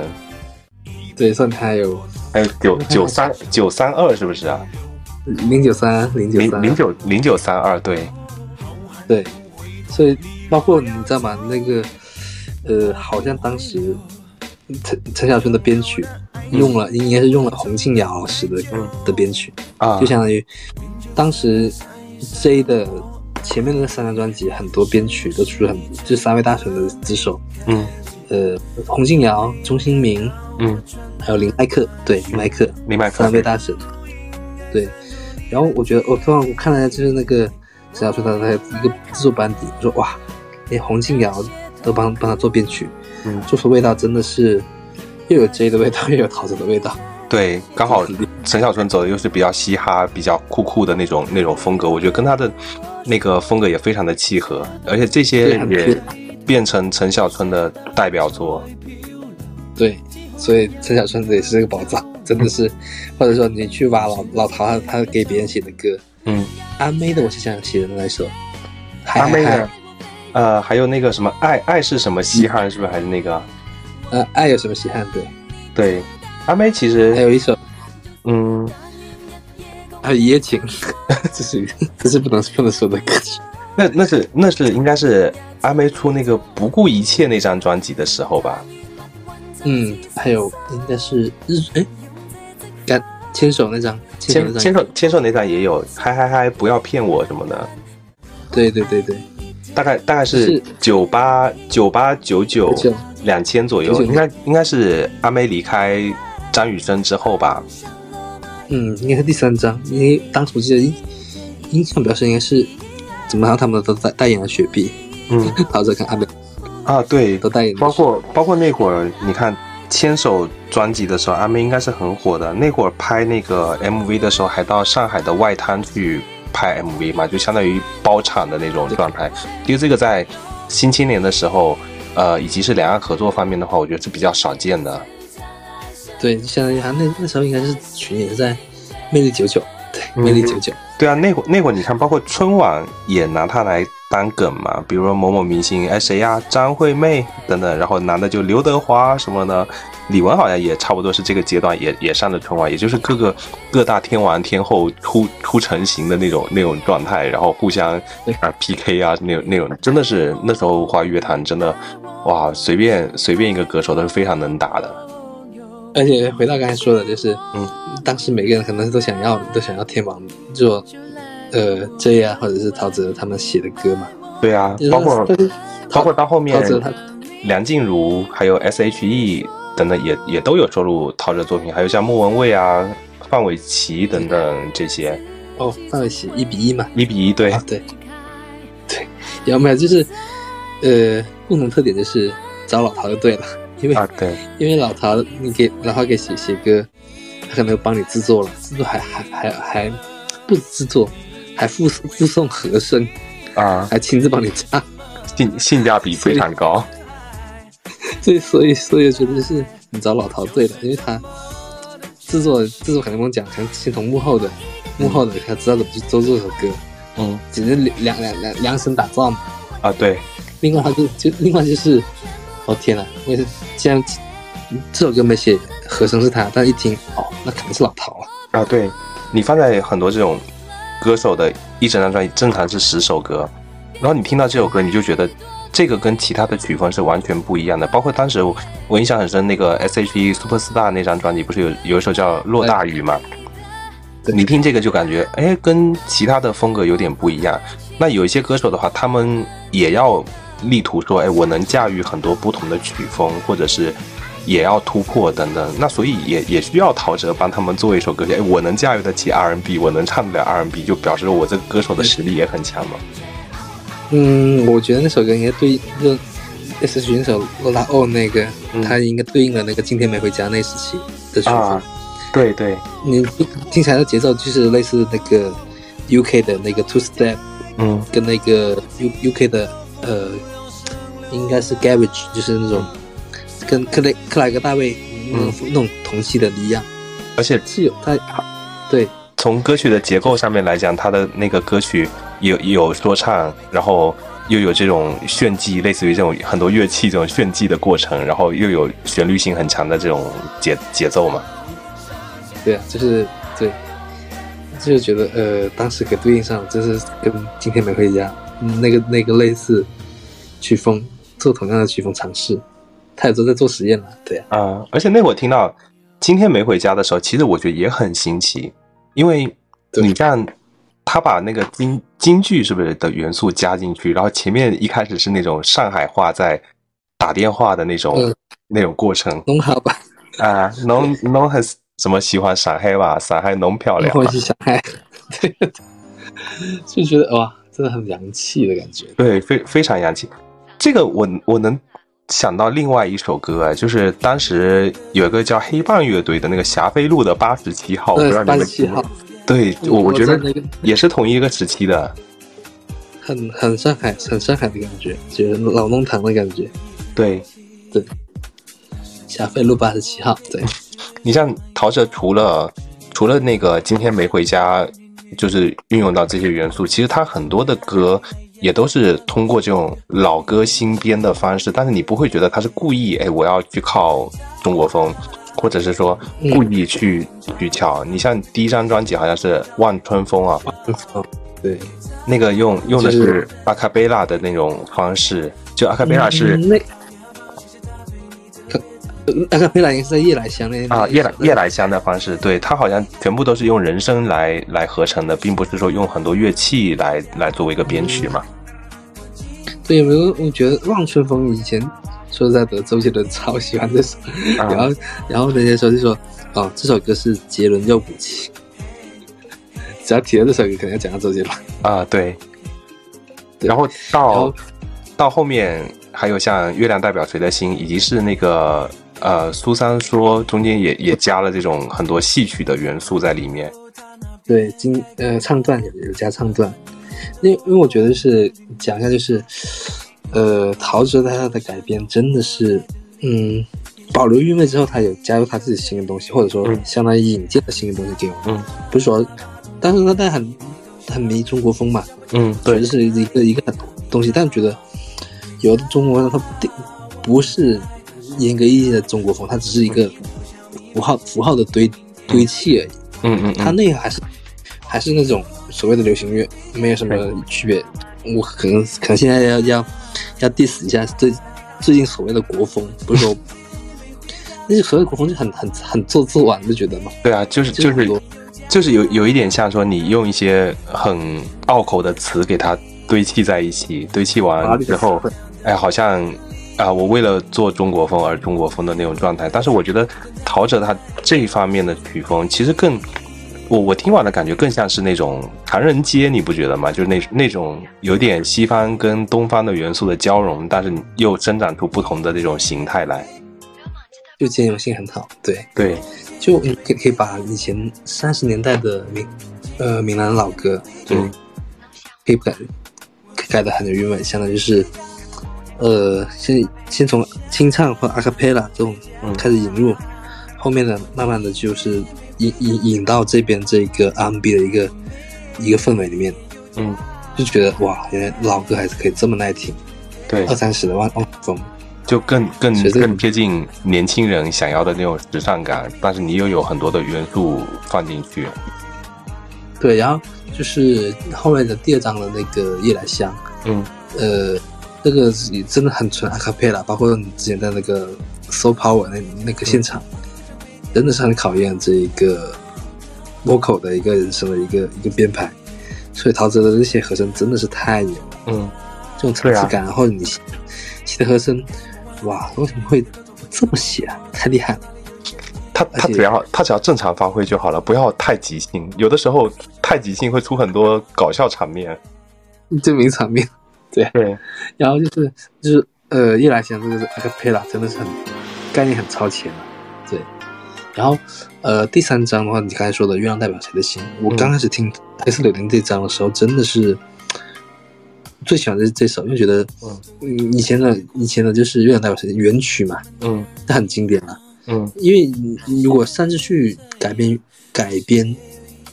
B: 对，算他有，
A: 还有九 九三九三二是不是啊？
B: 零九三零九三
A: 零九零九三二，对，
B: 对，所以包括你知道吗？那个，呃，好像当时。陈陈小春的编曲用了，应该是用了洪庆尧老师的的编曲
A: 啊，
B: 就相当于当时 J 的前面的那三张专辑，很多编曲都出了很，就三位大神的之手，
A: 嗯，
B: 呃，洪敬尧、钟兴民，
A: 嗯，
B: 还有林麦克，对，林麦克，
A: 林麦克
B: 三位大神，对，然后我觉得我突然我看了一下，就是那个陈小春他的一个制作班底，我说哇，连洪敬尧都帮帮他做编曲。
A: 嗯，
B: 做出味道真的是又有 J 的味道，又有陶喆的味道。
A: 对，刚好陈小春走的又是比较嘻哈、比较酷酷的那种那种风格，我觉得跟他的那个风格也非常的契合，而且这些也变成陈小春的代表作。
B: 对，所以陈小春也是个宝藏，真的是。或者说你去挖老老陶他他给别人写的歌，
A: 嗯，
B: 阿妹的我是想写的那首，
A: 阿妹的。呃，还有那个什么爱爱是什么稀罕，是不是还是那个？
B: 呃，爱有什么稀罕？对，
A: 对，阿妹其实
B: 还有一首，
A: 嗯，
B: 还有一夜情，这是这是不能不能说的歌曲。
A: 那那是那是应该是阿妹出那个不顾一切那张专辑的时候吧？
B: 嗯，还有应该是日哎，干牵手那张，
A: 牵牵手牵手那张也有，嗨嗨嗨，不要骗我什么的。
B: 对对对对。
A: 大概大概是九八九八九九两千左右，应该应该是阿妹离开张雨生之后吧。
B: 嗯，应该是第三张，因为当时我记得印印象比较深，应该是怎么样，他们都代代言了雪碧。
A: 嗯，
B: 陶喆跟阿妹
A: 啊，对，
B: 都代言。
A: 包括包括那会儿，你看牵手专辑的时候，阿妹应该是很火的。那会儿拍那个 MV 的时候，还到上海的外滩去。拍 MV 嘛，就相当于包场的那种状态。因为这个在新青年的时候，呃，以及是两岸合作方面的话，我觉得是比较少见的。
B: 对，相当于他那那时候应该是群也是在魅力九九，对，魅力九九，
A: 对啊，那会那会你看，包括春晚也拿他来当梗嘛，比如说某某明星，哎谁呀，张惠妹等等，然后男的就刘德华什么的，李玟好像也差不多是这个阶段，也也上了春晚，也就是各个各大天王天后出出成型的那种那种状态，然后互相啊 PK 啊那种那种，真的是那时候华语乐坛真的哇，随便随便一个歌手都是非常能打的。
B: 而且回到刚才说的，就是嗯。当时每个人可能都想要，都想要天王做，呃，J 啊，或者是陶喆他们写的歌嘛。
A: 对啊，包括包括到后面，梁静茹还有 S.H.E 等等也也都有收录陶喆作品，还有像莫文蔚啊、范玮琪等等这些。
B: 哦，范玮琪一比一嘛，
A: 一比一，对
B: 对对，有没有就是呃，共同特点就是找老陶就对了，因为
A: 啊对，
B: 因为老陶你给老陶给写写歌。他可能帮你制作了，制作还还还还不制作，还附附送和声
A: 啊，
B: 还亲自帮你唱，
A: 性性价比非常高。
B: 所以 所以所以觉得是你找老陶对了，因为他制作制作肯定不用讲，可能先从幕后的幕后的他知道怎么去做这首歌，
A: 嗯，
B: 只是量量量量身打造嘛。
A: 啊，对。
B: 另外他就就另外就是，哦天呐，为什既然这首歌没写？和声是他，但一听哦，那肯定是老陶了
A: 啊！对，你放在很多这种歌手的一整张专辑，正常是十首歌，然后你听到这首歌，你就觉得这个跟其他的曲风是完全不一样的。包括当时我印象很深，那个 S.H.E Super Star 那张专辑，不是有有一首叫《落大雨》吗？你听这个就感觉哎，跟其他的风格有点不一样。那有一些歌手的话，他们也要力图说，哎，我能驾驭很多不同的曲风，或者是。也要突破等等，那所以也也需要陶喆帮他们做一首歌曲。哎，我能驾驭得起 R&B，我能唱得了 R&B，就表示我这个歌手的实力也很强嘛。
B: 嗯，我觉得那首歌应该对应就 S 选手罗拉欧那个，他应该对应了那个今天没回家那时期的曲风。
A: 对对，
B: 你听起来的节奏就是类似那个 UK 的那个 Two Step，
A: 嗯，
B: 跟那个 U UK 的呃，应该是 Garbage，就是那种。跟克雷克莱格大卫那种那种同期的一样，
A: 而且
B: 是有他，对，
A: 从歌曲的结构上面来讲，他的那个歌曲有有说唱，然后又有这种炫技，类似于这种很多乐器这种炫技的过程，然后又有旋律性很强的这种节节奏嘛。
B: 对啊，就是对，就是觉得呃，当时给对应上，就是跟今天没回家那个那个类似曲风，做同样的曲风尝试。他也都在做实验了，对呀。
A: 啊，而且那会儿听到今天没回家的时候，其实我觉得也很新奇，因为你像他把那个京京剧是不是的元素加进去，然后前面一开始是那种上海话在打电话的那种那种过程。
B: 弄好吧？
A: 啊，弄弄很什么喜欢上海吧？上海弄漂亮。
B: 我是上海，对，就觉得哇，真的很洋气的感觉。
A: 对，非非常洋气。这个我我能。想到另外一首歌啊，就是当时有一个叫黑棒乐队的那个霞飞路的八十七号，我不知道你们
B: 七号。
A: 对，我我觉得也是同一个时期的，
B: 很很上海，很上海的感觉，就是老弄堂的感觉。
A: 对，
B: 对，霞飞路八十七号。对，
A: 你像陶喆，除了除了那个今天没回家，就是运用到这些元素，其实他很多的歌。也都是通过这种老歌新编的方式，但是你不会觉得他是故意哎，我要去靠中国风，或者是说故意去取巧。你像第一张专辑好像是《望春风》啊，
B: 对，
A: 那个用用的是阿卡贝拉的那种方式，就阿卡贝拉是
B: 那，阿卡贝拉应该是在夜来香那
A: 啊夜来夜来香的方式，对，它好像全部都是用人声来来合成的，并不是说用很多乐器来来作为一个编曲嘛。
B: 对，有没有？我觉得《望春风》以前说实在的，周杰伦超喜欢这首，然后然后人家说就说，哦，这首歌是杰伦又补齐，只要提到这首歌，肯定要讲到周杰伦
A: 啊。对，然后到到后面还有像《月亮代表谁的心》，以及是那个呃苏三说中间也也加了这种很多戏曲的元素在里面。
B: 对，今呃唱段有有加唱段。因因为我觉得是讲一下，就是，呃，陶喆他的改编真的是，嗯，保留韵味之后，他有加入他自己新的东西，或者说相当于引进了新的东西给我们。嗯，不是说，但是他但很很迷中国风嘛，
A: 嗯，对，
B: 这是一个一个东西，但觉得有的中国风它不不是严格意义的中国风，它只是一个符号符号的堆堆砌而已。
A: 嗯嗯，
B: 它那个还是还是那种所谓的流行乐，没有什么区别。我可能可能现在要要要 diss 一下最最近所谓的国风，不是说 那些所谓国风就很很很做作啊，你不觉得吗？
A: 对啊，就是就是就是有有一点像说你用一些很拗口的词给它堆砌在一起，堆砌完之后，哎，好像啊，我为了做中国风而中国风的那种状态。但是我觉得陶喆他这一方面的曲风其实更。我我听完的感觉更像是那种唐人街，你不觉得吗？就是那那种有点西方跟东方的元素的交融，但是又生长出不同的那种形态来，
B: 就兼容性很好。对
A: 对，
B: 就可以可以把以前三十年代的闽呃闽南老歌，就可以改改的很有韵味。相当于是呃先先从清唱或阿卡贝拉这种开始引入，后面的慢慢的就是。引引引到这边这个 R&B 的一个一个氛围里面，
A: 嗯，
B: 就觉得哇，原来老歌还是可以这么耐听，
A: 对，
B: 二三十的万万风，
A: 就更更更贴近年轻人想要的那种时尚感，但是你又有很多的元素放进去，
B: 对，然后就是后面的第二张的那个夜来香，
A: 嗯，
B: 呃，这个真的很纯阿卡贝拉，包括你之前的那个 So Power 那那个现场。真的是很考验这一个 vocal 的一个人声的一个一个编排，所以陶喆的这些和声真的是太牛了。
A: 嗯，
B: 这种层次感，然后你写的和声，哇，为什么会这么写啊？太厉害了！
A: 他他只要他只要正常发挥就好了，不要太即兴。有的时候太即兴会出很多搞笑场面，
B: 证明场面。对
A: 对，
B: 然后就是就是呃，一来香这个那个真的是很概念很超前了。对。然后，呃，第三章的话，你刚才说的《月亮代表谁的心》，我刚开始听《黑色柳丁》这章的时候，真的是最喜欢的是这首，因为觉得，嗯，以前的以前的就是《月亮代表谁的》原曲嘛，
A: 嗯，
B: 它很经典了，
A: 嗯，
B: 因为如果擅自去改编改编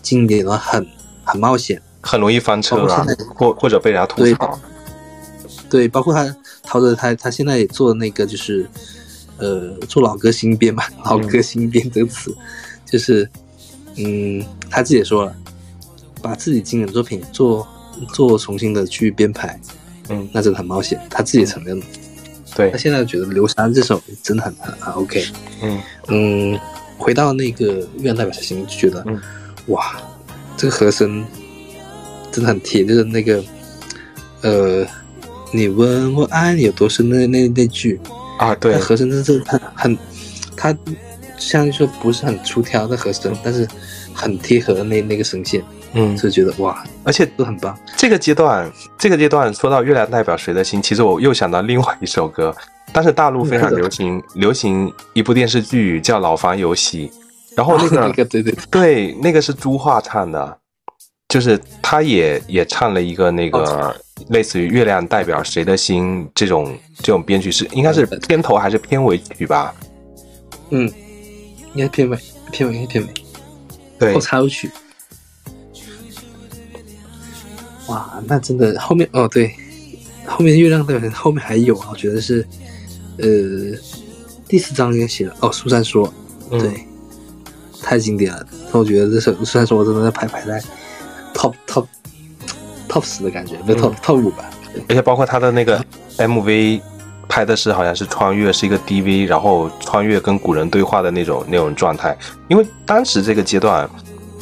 B: 经典的话，很很冒险，
A: 很容易翻车啊，或或者被人家吐槽。
B: 对，包括他陶喆，他他现在也做那个就是。呃，做老歌新编嘛，老歌新编这个词，就是，嗯，他自己也说了，把自己经典作品做做重新的去编排，
A: 嗯，
B: 那真的很冒险，他自己承认了。
A: 对，
B: 他现在觉得《流沙》这首真的很很很 OK。
A: 嗯
B: 嗯，回到那个《月亮代表谁心》，就觉得，哇，这个和声真的很贴，就是那个，呃，你问我爱你有多深那那那句。
A: 啊，对，
B: 和声真是很很，它相当于说不是很出挑的和声，但是很贴合那那个声线，
A: 嗯，
B: 就觉得哇，
A: 而且
B: 都很棒。
A: 这个阶段，这个阶段说到月亮代表谁的心，其实我又想到另外一首歌，但是大陆非常流行，流行一部电视剧叫《老房有喜》，然后那
B: 个对对
A: 对，那个是朱桦唱的。就是他也也唱了一个那个类似于《月亮代表谁的心》这种这种编曲是应该是片头还是片尾曲吧？
B: 嗯，应该片尾，片尾应该片尾，
A: 对，
B: 后插入曲。哇，那真的后面哦对，后面月亮代表后面还有啊，我觉得是呃第四章应该写了哦，苏珊说，对，太经典了，那我觉得这首苏珊说我真的在排排在。top top top 十的感觉，不 top top 五吧。
A: 而且包括他的那个 MV 拍的是好像是穿越，是一个 DV，然后穿越跟古人对话的那种那种状态。因为当时这个阶段，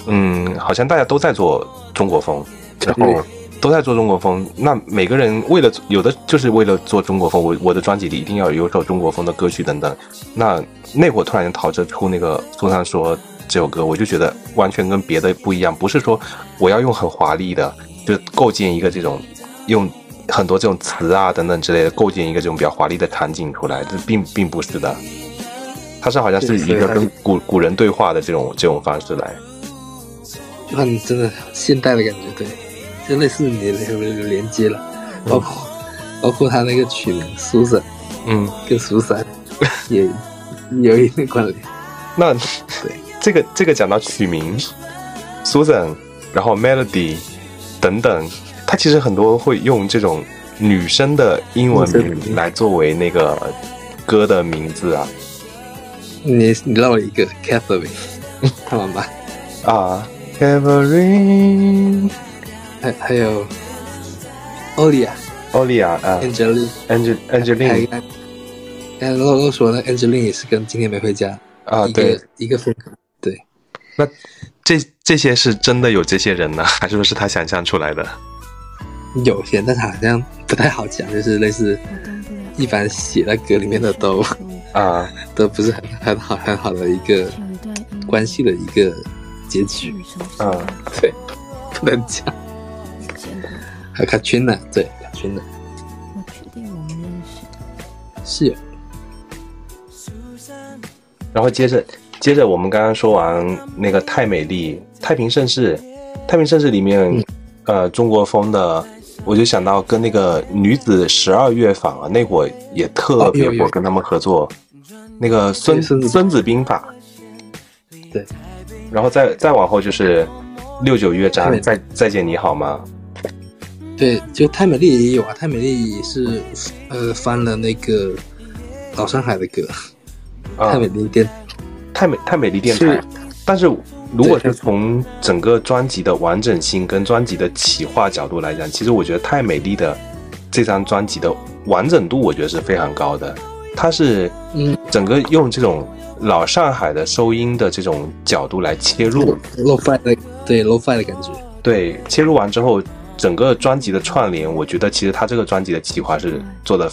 A: 嗯，好像大家都在做中国风，然后都在做中国风。那每个人为了有的就是为了做中国风，我我的专辑里一定要有首中国风的歌曲等等。那那会儿突然间陶喆出那个苏珊说。这首歌我就觉得完全跟别的不一样，不是说我要用很华丽的，就构建一个这种用很多这种词啊等等之类的构建一个这种比较华丽的场景出来，这并并不是的，它是好像是一个跟古古人对话的这种这种方式来，
B: 就很真的现代的感觉，对，就类似你那个连接了，包括包括他那个曲名苏珊，
A: 嗯，
B: 跟苏珊 也有一定关联，
A: 那
B: 对。
A: 这个这个讲到曲名，Susan，然后 Melody，等等，他其实很多会用这种女生的英文名来作为那个歌的名字啊。
B: 你你唠了一个 Catherine，看完吧。
A: 啊，Catherine，
B: 还还有 Olia。
A: 奥利亚啊
B: ，Angeline，Angeline，刚刚露露说呢，Angeline 也是跟今天没回家
A: 啊，对，
B: 一个风格，对。
A: 那这这些是真的有这些人呢，还是说是他想象出来的？
B: 有些，但他好像不太好讲，就是类似一般写在歌里面的都
A: 啊，
B: 都不是很很好很好的一个关系的一个结局
A: 啊，
B: 对，不能讲。还有 Katrina，对。真的，我确定我们认识，是。
A: 然后接着，接着我们刚刚说完那个太美丽，太平盛世，太平盛世里面，呃，中国风的，我就想到跟那个女子十二乐坊啊，那会儿也特别火，跟他们合作，那个孙孙子兵法，
B: 对，
A: 然后再再往后就是六九乐章，再再见你好吗？
B: 对，就太美丽也有啊，太美丽也是，呃，翻了那个老上海的歌，太美丽电，
A: 太美太美丽电台。但是如果是从整个专辑的完整性跟专辑的企划角度来讲，其实我觉得太美丽的这张专辑的完整度，我觉得是非常高的。它是嗯，整个用这种老上海的收音的这种角度来切入
B: ，low fi 的对 low fi 的感觉，
A: 对，切入完之后。整个专辑的串联，我觉得其实他这个专辑的企划是做的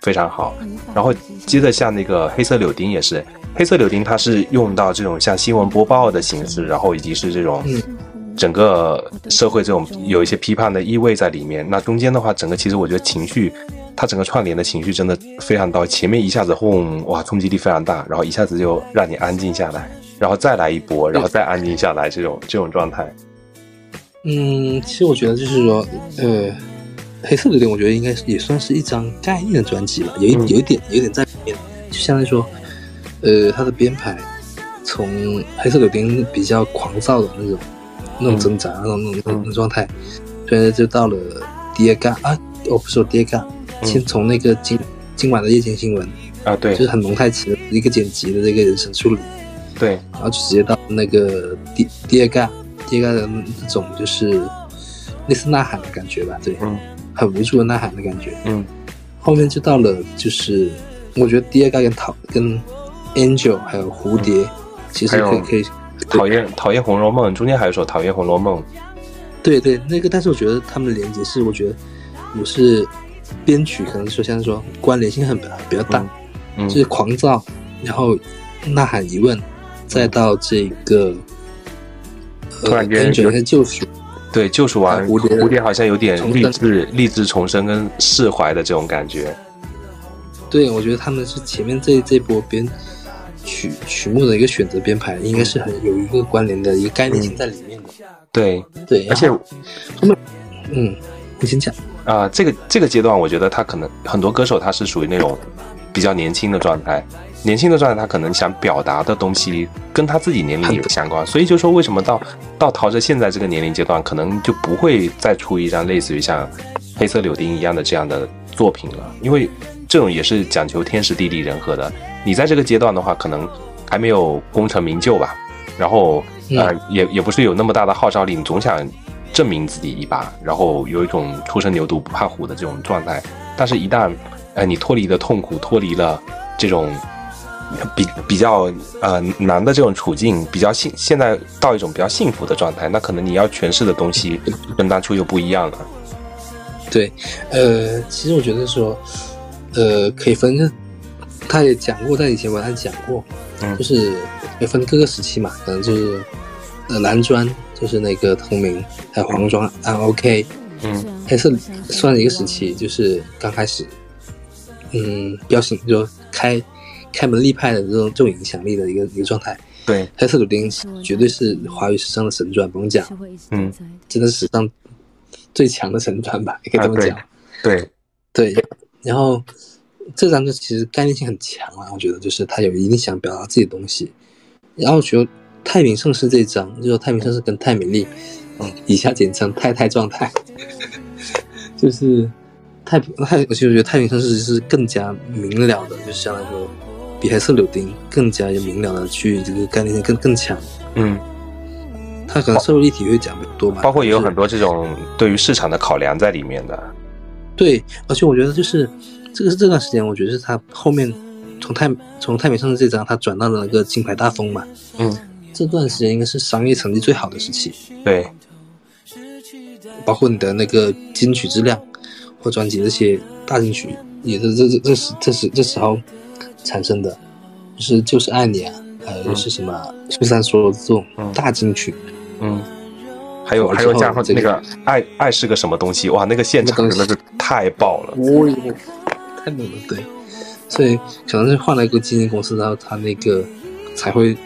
A: 非常好。然后接着像那个黑色柳丁也是，黑色柳丁它是用到这种像新闻播报的形式，然后以及是这种整个社会这种有一些批判的意味在里面。那中间的话，整个其实我觉得情绪，它整个串联的情绪真的非常到前面一下子轰哇冲击力非常大，然后一下子就让你安静下来，然后再来一波，然后再安静下来这种 这种状态。
B: 嗯，其实我觉得就是说，呃，黑色柳丁，我觉得应该也算是一张概念的专辑吧，有一有一点有点在里面，就相当于说，呃，它的编排从黑色柳丁比较狂躁的那种那种挣扎那种那种那种状态，所以就到了第二嘎啊，我不说第二嘎，先从那个今今晚的夜间新闻
A: 啊，对，
B: 就是很蒙太奇的一个剪辑的这个人生处理，
A: 对，
B: 然后就直接到那个第第二嘎。第二个那种就是类似呐喊的感觉吧，对，
A: 嗯，
B: 很无助的呐喊的感觉，
A: 嗯，
B: 后面就到了就是我觉得第二个跟讨跟 Angel 还有蝴蝶，其实可以可以
A: 讨厌讨厌红楼梦，中间还有首讨厌红楼梦，
B: 对对，那个但是我觉得他们的连接是我觉得我是编曲可能说像是说关联性很比较大，
A: 嗯，
B: 就是狂躁，然后呐喊疑问，再到这个。
A: 突然间
B: 有些救赎，
A: 对救赎完蝴蝶，蝴蝶好像有点励志、励志重生跟释怀的这种感觉。
B: 对，我觉得他们是前面这这波编曲曲目的一个选择编排，应该是很有一个关联的一个概念性在里面的。
A: 对
B: 对，
A: 而且
B: 他们，嗯，你先讲
A: 啊。这个这个阶段，我觉得他可能很多歌手他是属于那种比较年轻的状态。年轻的状态，他可能想表达的东西跟他自己年龄有相关，所以就说为什么到到陶喆现在这个年龄阶段，可能就不会再出一张类似于像《黑色柳丁》一样的这样的作品了，因为这种也是讲求天时地利人和的。你在这个阶段的话，可能还没有功成名就吧，然后呃也也不是有那么大的号召力，你总想证明自己一把，然后有一种初生牛犊不怕虎的这种状态。但是，一旦呃你脱离了痛苦，脱离了这种。比比较呃难的这种处境，比较幸现在到一种比较幸福的状态，那可能你要诠释的东西跟当初又不一样了。
B: 对，呃，其实我觉得说，呃，可以分，他也讲过，在以前文案讲过，
A: 嗯，
B: 就是也分各个时期嘛，可能就是呃蓝砖就是那个同名，还有黄砖啊 OK，
A: 嗯，
B: 黑色算一个时期，就是刚开始，嗯，标醒就开。开门立派的这种这种影响力的一个一个状态，
A: 对，
B: 黑色柳丁绝对是华语史上的神转，不用讲，
A: 嗯，
B: 真的是史上最强的神转吧，也可以这么讲，
A: 对，
B: 对，然后这张就其实概念性很强啊，我觉得就是他有一定想表达自己的东西，然后觉得太平盛世这一张，就是太平盛世跟太美丽，嗯，以下简称太太状态，就是太平太，我其实觉得太平盛世是更加明了的，就是相当于说比黑色柳丁更加有明了的去这个概念性更更强，
A: 嗯，
B: 它可能摄入立体会讲的多嘛，
A: 包括也有很多这种对于市场的考量在里面的。
B: 对，而且我觉得就是这个是这段时间，我觉得是他后面从太从太美盛世这张，他转到了那个金牌大风嘛，
A: 嗯，
B: 这段时间应该是商业成绩最好的时期，
A: 对，
B: 包括你的那个金曲质量或专辑这些大金曲，也是这这这时这时这时候产生的，就是就是爱你啊，还有就是什么苏珊说的这种
A: 嗯
B: 大金曲，
A: 嗯，还有还有加上那个爱爱是个什么东西？哇，那个现场真的是太爆了。
B: 哦哟，太猛了，对，所以可能是换了一个经纪公司，然后他那个才会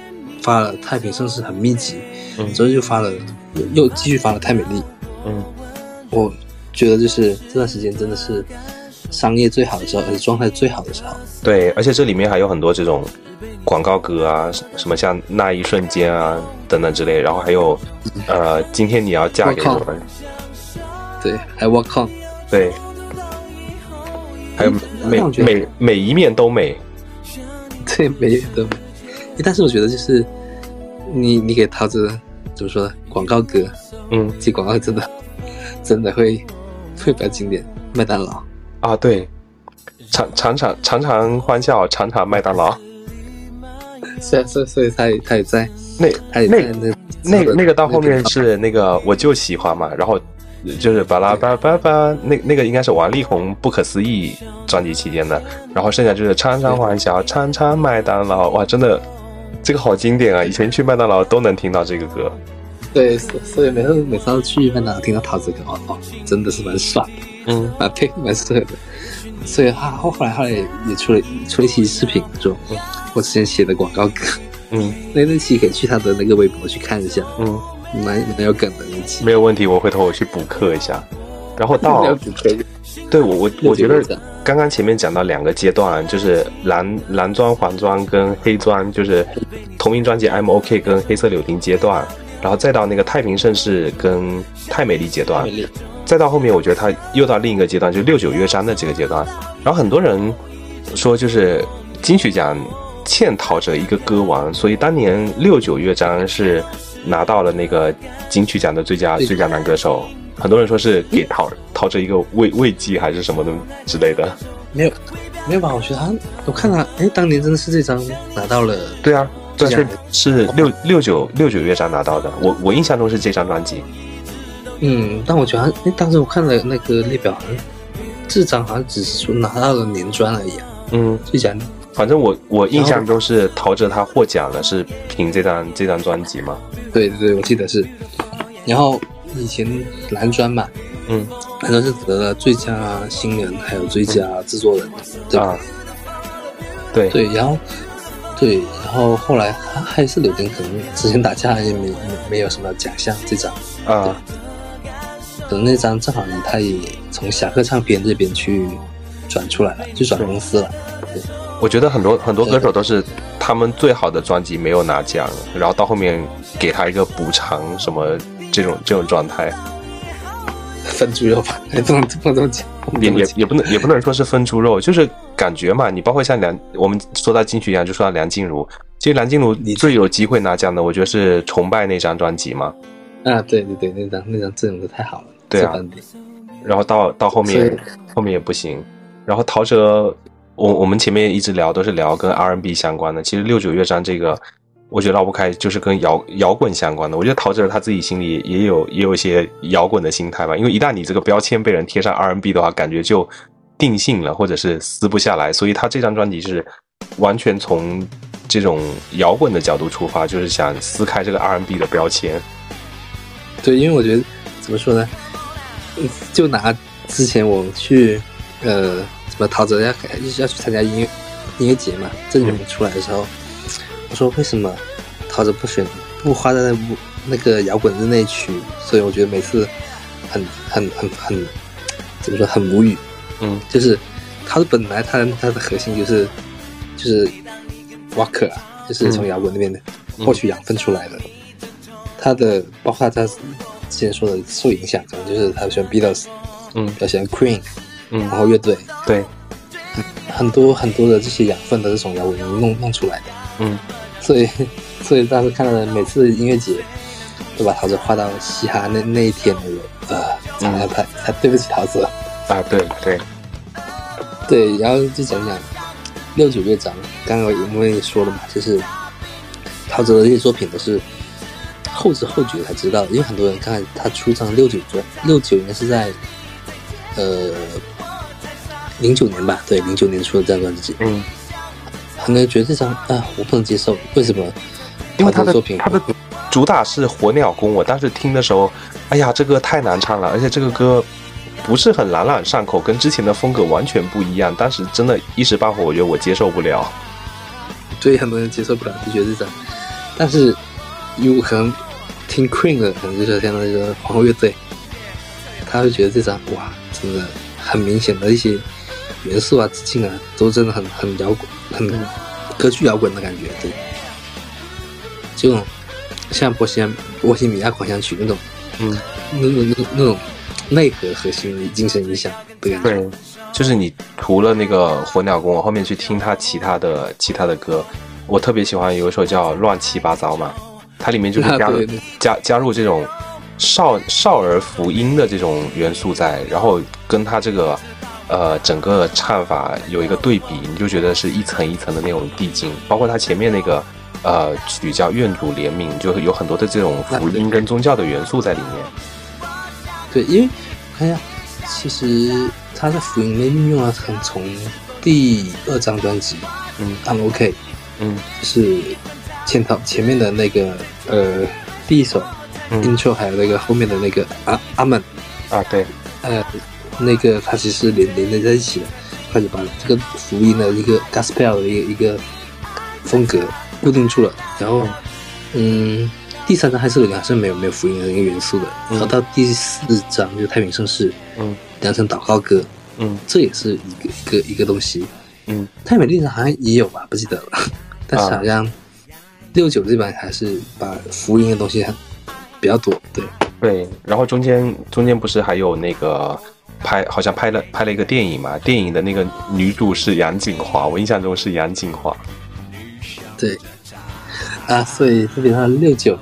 B: 发了《太平盛世》很密集，
A: 嗯。
B: 之后就发了又又继续发了《太美丽》，
A: 嗯，
B: 我觉得就是这段时间真的是商业最好的时候，而且状态最好的时候。
A: 对，而且这里面还有很多这种广告歌啊，什么像那一瞬间啊等等之类，然后还有呃，今天你要嫁给
B: 我靠
A: 我，
B: 对，还有 Walk On，
A: 对，还有
B: 嗯
A: 每每每一面都美，
B: 对，没有的。但是我觉得就是你你给桃子怎么说呢？广告歌，
A: 嗯
B: 这广告真的真的会会比较经典。麦当劳，
A: 啊，对，常常常常常欢笑，常常麦当劳，
B: 所以所以所以他也他也在
A: 那
B: 他也
A: 那
B: 在那
A: 那个那个到后面是那个我就喜欢嘛，然后就是巴拉巴拉巴拉巴，那那个应该是王力宏《不可思议》专辑期间的，然后剩下就是常常欢笑，常常麦当劳，哇，真的这个好经典啊！以前去麦当劳都能听到这个歌，
B: 对，所所以每次每次去麦当劳听到陶喆歌，哦哦，真的是蛮爽的，
A: 嗯。
B: 啊，对蛮适合的。所以他后后来后来也也出了出了一期视频，说我之前写的广告歌，
A: 嗯。
B: 那那期可以去他的那个微博去看一下，
A: 嗯，
B: 蛮蛮有梗的那期。
A: 没有问题，我回头我去补课一下。然后到 对我我我觉得刚刚前面讲到两个阶段，就是蓝蓝砖、黄砖跟黑砖，就是同名专辑《I'm OK》跟黑色柳丁阶段，然后再到那个太平盛世跟太美丽阶段再到后面，我觉得他又到另一个阶段，就六九乐章的这个阶段。然后很多人说，就是金曲奖欠陶喆一个歌王，所以当年六九乐章是拿到了那个金曲奖的最佳最佳男歌手。很多人说是给陶陶喆一个慰慰藉还是什么的之类的。
B: 没有没有吧？我觉得他，我看他，哎，当年真的是这张拿到了，
A: 对啊，对是是六六九六九乐章拿到的。我我印象中是这张专辑。
B: 嗯，但我觉得他，哎，当时我看了那个列表，好像这张好像只是说拿到了年专而已啊，
A: 嗯，
B: 最佳
A: 反正我我印象中是陶喆他获奖了，是凭这张这张专辑嘛。
B: 对对对，我记得是。然后以前蓝专嘛，
A: 嗯
B: 蓝专是得了最佳新人，还有最佳制作人，对吧？
A: 啊，对
B: 对，然后对，然后后来还还是柳丁，可能之前打架也没没没有什么奖项这张，
A: 啊，
B: 可能那张正好他也从侠客唱片这边去转出来了，就转公司了。
A: 我觉得很多很多歌手都是他们最好的专辑没有拿奖，然后到后面给他一个补偿什么这种这种状态，
B: 分猪肉吧，不能不能这么讲，
A: 也也也不能也不能说是分猪肉，就是感觉嘛。你包括像梁，我们说到金曲奖就说到梁静茹，其实梁静茹
B: 你
A: 最有机会拿奖的，我觉得是《崇拜》那张专辑嘛。
B: 啊，对对对，那张那张阵容的太好了，
A: 对啊然后到到后面后面也不行。然后陶喆，我我们前面一直聊都是聊跟 R&B 相关的，其实六九乐章这个，我觉得绕不开，就是跟摇摇滚相关的。我觉得陶喆他自己心里也有也有一些摇滚的心态吧，因为一旦你这个标签被人贴上 R&B 的话，感觉就定性了，或者是撕不下来。所以他这张专辑是完全从这种摇滚的角度出发，就是想撕开这个 R&B 的标签。
B: 对，因为我觉得怎么说呢，就拿之前我去呃么陶喆要要去参加音乐音乐节嘛，阵容出来的时候，我说为什么陶喆不选不花在那部那个摇滚日那一区？所以我觉得每次很很很很怎么说很无语，
A: 嗯。
B: 就是他的本来他他的核心就是就是 Walker 啊，就是从摇滚那边的，获取养分出来的。他的包括他之前说的受影响，可能就是他喜欢 Beatles，
A: 嗯。
B: 比较喜欢 Queen，
A: 嗯。
B: 然后乐队，
A: 对，
B: 很多很多的这些养分都是从摇滚乐弄弄出来的。
A: 嗯。
B: 所以，所以当时看到的每次音乐节，都把陶喆画到嘻哈那那一天的人呃，真的太太对不起陶喆。
A: 啊对对，
B: 对，然后就讲讲六九乐章，刚刚我们也说了嘛，就是陶喆的这些作品都是后知后觉才知道，因为很多人看他出张六九专，六九应该是在呃零九年吧，对，零九年出的这张专辑，
A: 嗯，
B: 很多人觉得这张啊我不能接受，为什么？
A: 因为他的
B: 作品
A: 他的主打是火鸟弓，我当时听的时候，哎呀，这歌太难唱了，而且这个歌不是很朗朗上口，跟之前的风格完全不一样。当时真的一时半会，我觉得我接受不了。
B: 对很多人接受不了，就觉得这张，但是有可能听 Queen 的，可能就是像那个皇后乐队，他会觉得这张哇，真的很明显的一些元素啊、致敬啊，都真的很很摇滚，很歌剧摇滚的感觉，对，这种像波西安波西米亚狂想曲那种，
A: 嗯，
B: 那种那那种内核核心的精神影响的感觉，
A: 对，就是你除了那个火鸟弓，我后面去听他其他的其他的歌，我特别喜欢有一首叫《乱七八糟》嘛，它里面就是加入
B: 对对。
A: 加加入这种少少儿福音的这种元素在，然后跟他这个呃整个唱法有一个对比，你就觉得是一层一层的那种递进，包括它前面那个呃曲叫《愿主怜悯》，就有很多的这种福音跟宗教的元素在里面。
B: 对，因为我看一下，其实它在福音里面运用了很从第二张专辑。
A: 嗯《
B: I'm OK》，
A: 嗯。
B: 就是前头前面的那个呃第一首
A: 嗯。
B: intro，还有那个后面的那个阿阿门，
A: 啊对，
B: 呃，那个它其实是连连接在一起的，它就把这个福音的一个 gospel 的一个一个风格固定住了，然后嗯。第三章还是还是没有没有福音的一个元素的，
A: 嗯
B: 然后到第四张就太平盛世，
A: 嗯
B: 良辰祷告歌，
A: 嗯
B: 这也是一个一个一个东西。
A: 嗯
B: 太美丽人好像也有吧，不记得了。但是
A: 啊
B: 好像六九这版还是把福音的东西很比较多。对，
A: 对，然后中间中间不是还有那个拍，好像拍了拍了一个电影嘛？电影的那个女主是杨锦华，我印象中是杨锦华。
B: 对，啊，所以基本上六九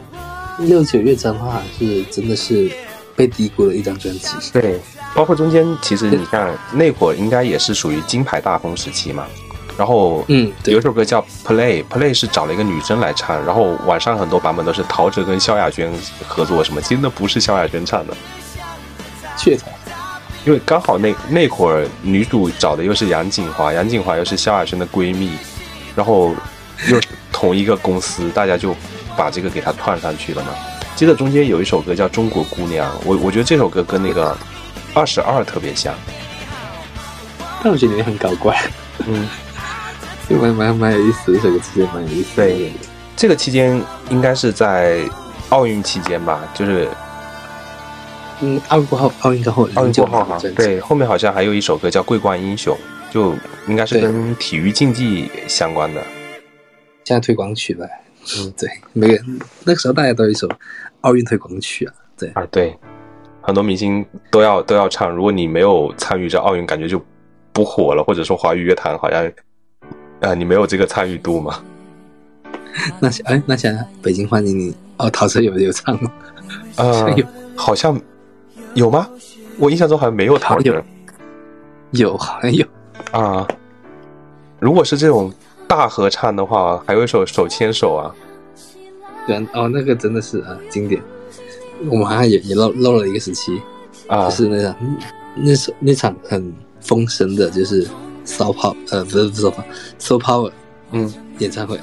B: 六九乐章的话，是真的是被低估了一张专辑。
A: 对，包括中间其实你看那会儿应该也是属于金牌大风时期嘛。然后，
B: 嗯
A: 有一首歌叫《Play》，Play 是找了一个女生来唱，然后网上很多版本都是陶喆跟萧亚轩合作，什么其实那不是萧亚轩唱的，
B: 噱头。
A: 因为刚好那那会儿女主找的又是杨锦华，杨锦华又是萧亚轩的闺蜜，然后又同一个公司，大家就把这个给她串上去了嘛。记得中间有一首歌叫《中国姑娘》，我我觉得这首歌跟那个二十二特别像，
B: 但我觉得也很搞怪，
A: 嗯，
B: 就蛮蛮蛮有意思的，这个期间蛮有意思的。
A: 对，这个期间应该是在奥运期间吧，就是
B: 嗯，奥运过后，奥运过后，
A: 奥运过后
B: 哈
A: 哈，，对，后面好像还有一首歌叫《桂冠英雄》，就应该是跟体育竞技相关的。
B: 现在推广曲吧。
A: 嗯，
B: 对，每个那个时候大家都有一首奥运推广曲啊。对，
A: 啊，对，很多明星都要都要唱。如果你没有参与这奥运，感觉就不火了，或者说华语乐坛好像，呃，你没有这个参与度嘛。
B: 那想哎，那想想北京欢迎你哦，陶喆有有唱吗？
A: 呃
B: 有，
A: 好像有吗？我印象中好像没有
B: 他。
A: 有
B: 有，好像有。
A: 啊。如果是这种大合唱的话，还有一首《手牵手》啊。
B: 对啊，哦，那个真的是啊经典。我们好像也也漏漏了一个时期，
A: 啊
B: 就是那场那首那场很风声的，就是 Soul Power，呃，不是不是 Soul Power，Soul Power
A: 嗯，
B: 演唱会。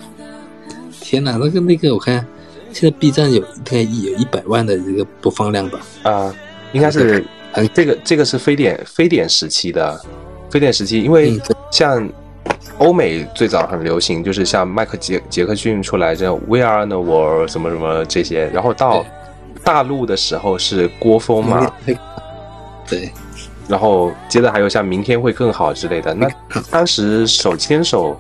B: 天哪，那个那个，我看现在 B 站有大概有一百万的这个播放量吧？
A: 啊，应该是
B: 很
A: 这个这个是非典非典时期的，非典时期，因为像欧美最早很流行，就是像迈克杰杰克逊出来这种 We Are the World 什么什么这些，然后到大陆的时候是郭峰嘛，
B: 对，
A: 然后接着还有像明天会更好之类的。那当时手牵手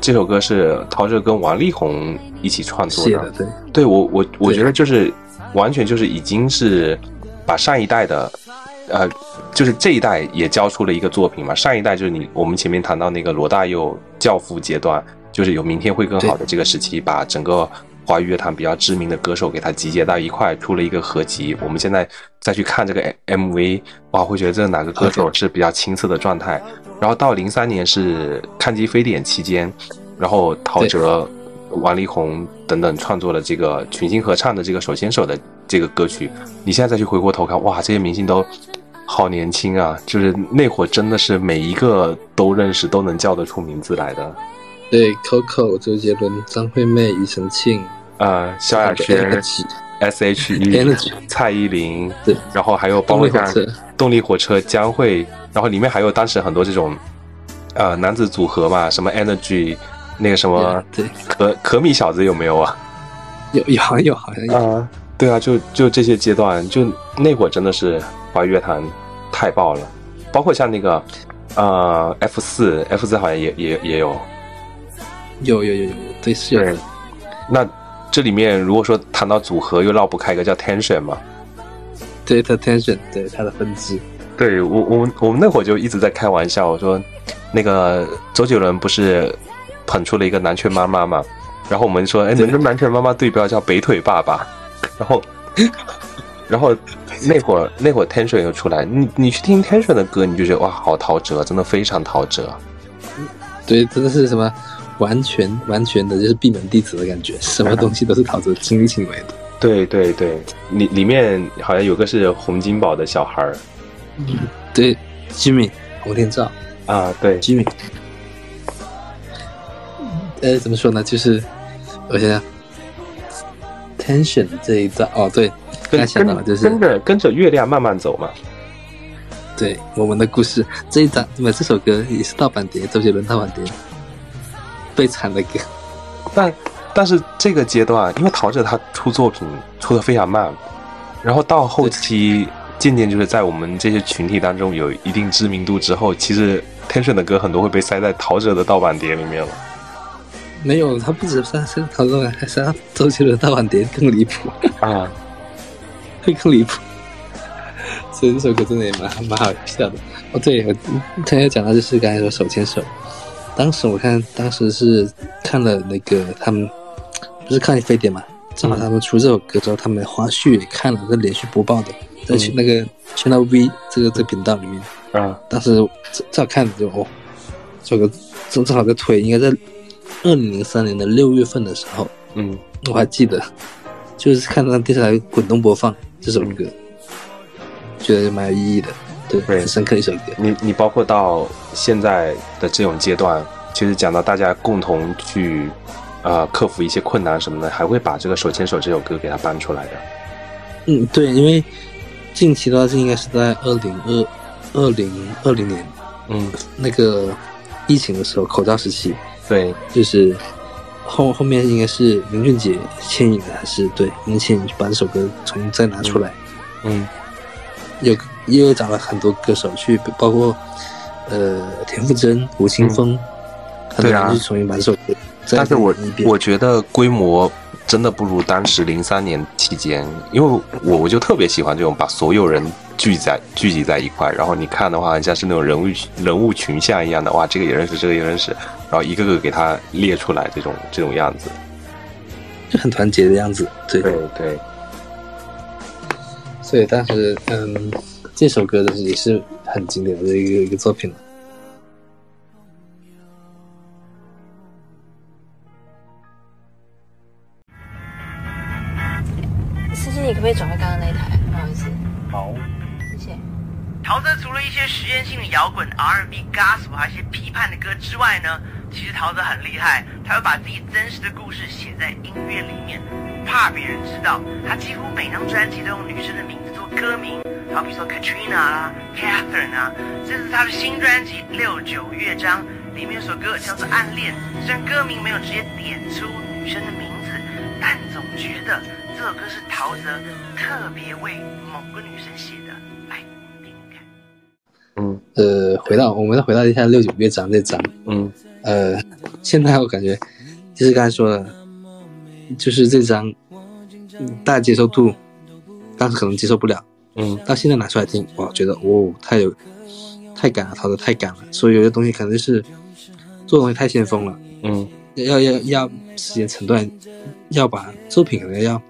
A: 这首歌是陶喆跟王力宏一起创作
B: 的。对，
A: 对我我我觉得就是完全就是已经是把上一代的，呃，就是这一代也交出了一个作品嘛。上一代就是你我们前面谈到那个罗大佑教父阶段，就是有明天会更好的这个时期，把整个。华语乐坛比较知名的歌手给他集结到一块，出了一个合集。我们现在再去看这个 MV，哇，会觉得这哪个歌手是比较青涩的状态。然后到零三年是看机非典期间，然后陶喆、王力宏等等创作了这个群星合唱的这个手牵手的这个歌曲。你现在再去回过头看，哇，这些明星都好年轻啊！就是那会儿真的是每一个都认识，都能叫得出名字来的。
B: 对，Coco、周杰伦、张惠妹、庾澄庆，
A: 呃，萧亚轩、S.H.E、蔡依林，对，然后还有包括像动力火车、江蕙，然后里面还有当时很多这种，呃，男子组合嘛，什么 Energy，那个什么，
B: 对，
A: 可可米小子有没有啊？
B: 有有好像有，好像有。
A: 对啊，就就这些阶段，就那会儿真的是华语乐坛太爆了，包括像那个，呃，F 四，F 四好像也也也有。
B: 有有有有，对是有。
A: 那这里面如果说谈到组合，又绕不开一个叫 Tension 嘛？
B: 对，它 Tension，对它的分支。
A: 对我我们我们那会儿就一直在开玩笑，我说那个周杰伦不是捧出了一个南拳妈妈嘛？然后我们说，哎，你跟南拳妈妈对标叫北腿爸爸。然后然后那会儿那会儿 Tension 又出来，你你去听 Tension 的歌，你就觉得哇，好陶喆，真的非常陶喆。
B: 对，真的是什么？完全完全的就是闭门弟子的感觉，什么东西都是陶喆亲力亲为的。
A: 对对对，里里面好像有个是洪金宝的小孩儿，
B: 嗯，对，Jimmy 洪天照
A: 啊，对
B: ，Jimmy。呃，怎么说呢？就是我想想，Tension 这一段哦，对，
A: 跟
B: 想到了，就是
A: 跟着跟着月亮慢慢走嘛。
B: 对，我们的故事这一张，那么这首歌也是盗版碟，周杰伦盗版碟。悲惨的歌，
A: 但但是这个阶段，因为陶喆他出作品出的非常慢，然后到后期渐渐就是在我们这些群体当中有一定知名度之后，其实 Tension 的歌很多会被塞在陶喆的盗版碟里面了。
B: 没有，他不止塞塞陶喆，还塞周杰伦大碗碟更离谱
A: 啊，
B: 会更离谱。所以 这首歌真的也蛮蛮好笑的。哦，对，我他要讲到就是刚才说手牵手。当时我看，当时是看了那个他们不是看飞碟嘛，正好他们出这首歌之后，他们花絮也看了，是连续播报的，在去那个 Channel V 这个这个频道里面。
A: 啊，
B: 当时正好看就哦，这个正正好在推，应该在二零零三年的六月份的时候，
A: 嗯，
B: 我还记得，就是看到电视台滚动播放这首歌，觉得蛮有意义的。对，很深刻一首歌。
A: 你你包括到现在的这种阶段，其实讲到大家共同去，呃，克服一些困难什么的，还会把这个手牵手这首歌给它搬出来的。
B: 嗯，对，因为近期的话，这应该是在二零二二零二零年，
A: 嗯，
B: 那个疫情的时候，口罩时期，
A: 对，
B: 就是后后面应该是林俊杰牵引的，还是对林俊杰把这首歌重新再拿出来，
A: 嗯，
B: 又又找了很多歌手去，包括呃田馥甄、吴青峰，
A: 对啊，
B: 去重新把这首歌。
A: 但是我我觉得规模真的不如当时零三年期间，因为我我就特别喜欢这种把所有人聚在聚集在一块，然后你看的话，像是那种人物人物群像一样的，哇，这个也认识，这个也认识，然后一个个给他列出来，这种这种样子，
B: 就很团结的样子。对
A: 对对。
B: 所以当时嗯。这首歌的也是很经典的一个一个作品了。
C: 你可不可以转回刚刚那一台？不好意思。
A: 好，
C: 谢谢。
D: 陶喆除了一些实验性的摇滚、R&B、Gospel，还有一些批判的歌之外呢，其实陶喆很厉害，他会把自己真实的故事写在音乐里面，怕别人知道。他几乎每张专辑都用女生的名字做歌名。好比说 Katrina 啦，Catherine 啊，这是他的新专辑《六九乐章》里面有首歌叫做《暗恋》，虽然歌名没有直接点出女生的名字，但总觉得这首歌是陶喆特别为某个女生写的。来，听听看。
B: 嗯，呃，回到我们再回到一下《六九乐章》这章，
A: 嗯，
B: 呃，现在我感觉就是刚才说的，就是这张大家接受度，当时可能接受不了，
A: 嗯，
B: 到现在拿出来听，哇，觉得哦，太有太敢了，陶喆太敢了，所以有些东西可能就是做东西太先锋了，
A: 嗯，
B: 要要要时间承断，要把作品可能要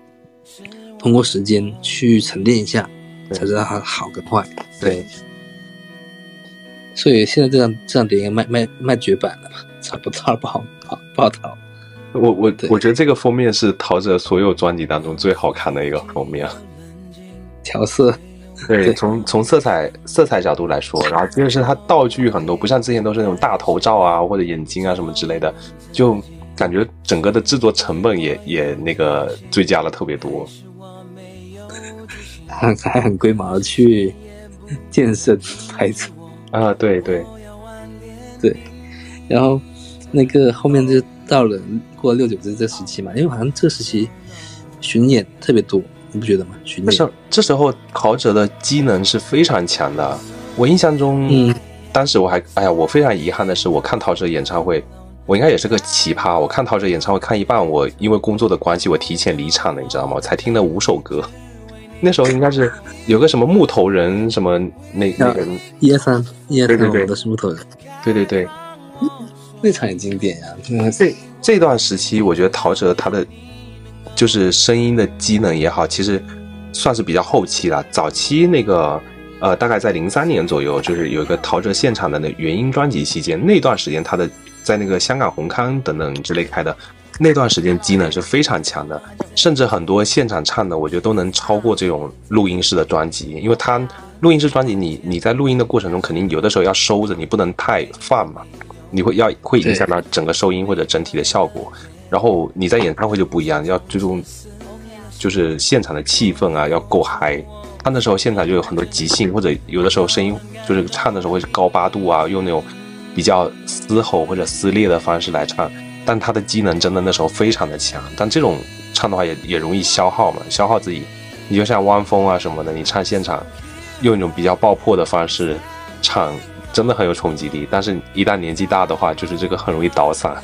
B: 通过时间去沉淀一下，才知道它好跟坏。
A: 对，
B: 所以现在这张这张碟应该卖卖卖绝版了吧？找不到不好不好不好淘。
A: 我我我觉得这个封面是陶喆所有专辑当中最好看的一个封面。
B: 调色，
A: 对，
B: 对
A: 从从色彩色彩角度来说，然后第二是它道具很多，不像之前都是那种大头照啊或者眼睛啊什么之类的，就感觉整个的制作成本也也那个追加了特别多。
B: 还还很龟毛的去健身 拍照，
A: 啊，对对对，
B: 然后那个后面就到了过了六九这这时期嘛，因为好像这时期巡演特别多，你不觉得吗？巡演
A: 这时，候这时候陶喆的机能是非常强的。我印象中，
B: 嗯，
A: 当时我还哎呀，我非常遗憾的是，我看陶喆演唱会，我应该也是个奇葩。我看陶喆演唱会看一半，我因为工作的关系，我提前离场了，你知道吗？我才听了五首歌。那时候应该是有个什么木头人，什么那那个，
B: 一二三一二三，
A: 对对对。
B: 是木头人，
A: 对对对，
B: 那场也经典呀、真的。是
A: 这这段时期，我觉得陶喆他的就是声音的机能也好，其实算是比较后期了。早期那个呃，大概在零三年左右，就是有一个陶喆现场的那原音专辑期间，那段时间他的在那个香港红磡等等之类开的那段时间机能是非常强的，甚至很多现场唱的，我觉得都能超过这种录音室的专辑，因为它录音室专辑你你在录音的过程中，肯定有的时候要收着，你不能太放嘛。你会要会影响到整个收音或者整体的效果。然后你在演唱会就不一样，要注重就是现场的气氛啊，要够嗨。他那时候现场就有很多即兴，或者有的时候声音就是唱的时候会是高八度啊，用那种比较嘶吼或者撕裂的方式来唱。但他的机能真的那时候非常的强，但这种唱的话也也容易消耗嘛，消耗自己。你就像汪峰啊什么的，你唱现场用一种比较爆破的方式唱，真的很有冲击力。但是，一旦年纪大的话，就是这个很容易倒嗓。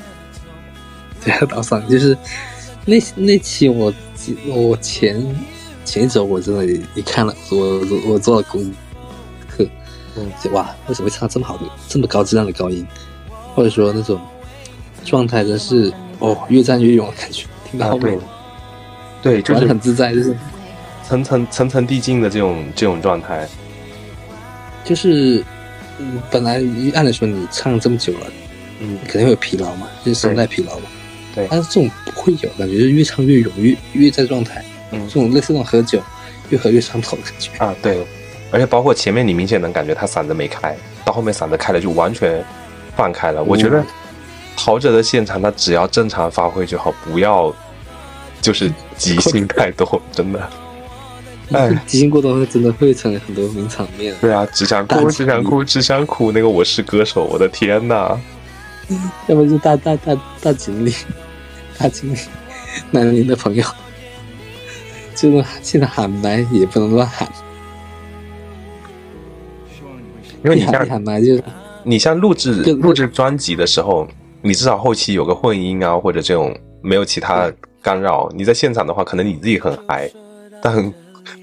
B: 对，倒嗓就是那那期我我前前一周我真的也看了，我我我做了功课，
A: 嗯
B: 哇，为什么会唱这么好的这么高质量的高音，或者说那种状态真是哦越战越勇的感觉，听到
A: 啊，
B: 后面
A: 对，就是
B: 很自在，就是
A: 层层层层递进的这种这种状态。
B: 就是嗯本来按理说你唱这么久了，
A: 嗯，
B: 肯定会有疲劳嘛，就是声带疲劳嘛。
A: 对
B: 但是这种不会有，感觉就是越唱越勇，越越在状态。
A: 嗯
B: 这种类似那种喝酒，越喝越上头的感觉。
A: 啊，对，而且包括前面你明显能感觉他嗓子没开，到后面嗓子开了就完全放开了。我觉得陶喆的现场他只要正常发挥就好，不要就是即兴太多，真的。哎，
B: 即兴过多，真的会成为很多名场面。
A: 对啊，只想哭，只想哭，只想哭。那个我是歌手，我的天呐！
B: 要不就大大大大锦鲤，大锦鲤，南宁的朋友，就是现在喊麦也不能乱喊，
A: 因为你像
B: 一喊麦就是
A: 你像录制录制专辑的时候，你至少后期有个混音啊，或者这种没有其他干扰。你在现场的话，可能你自己很嗨，但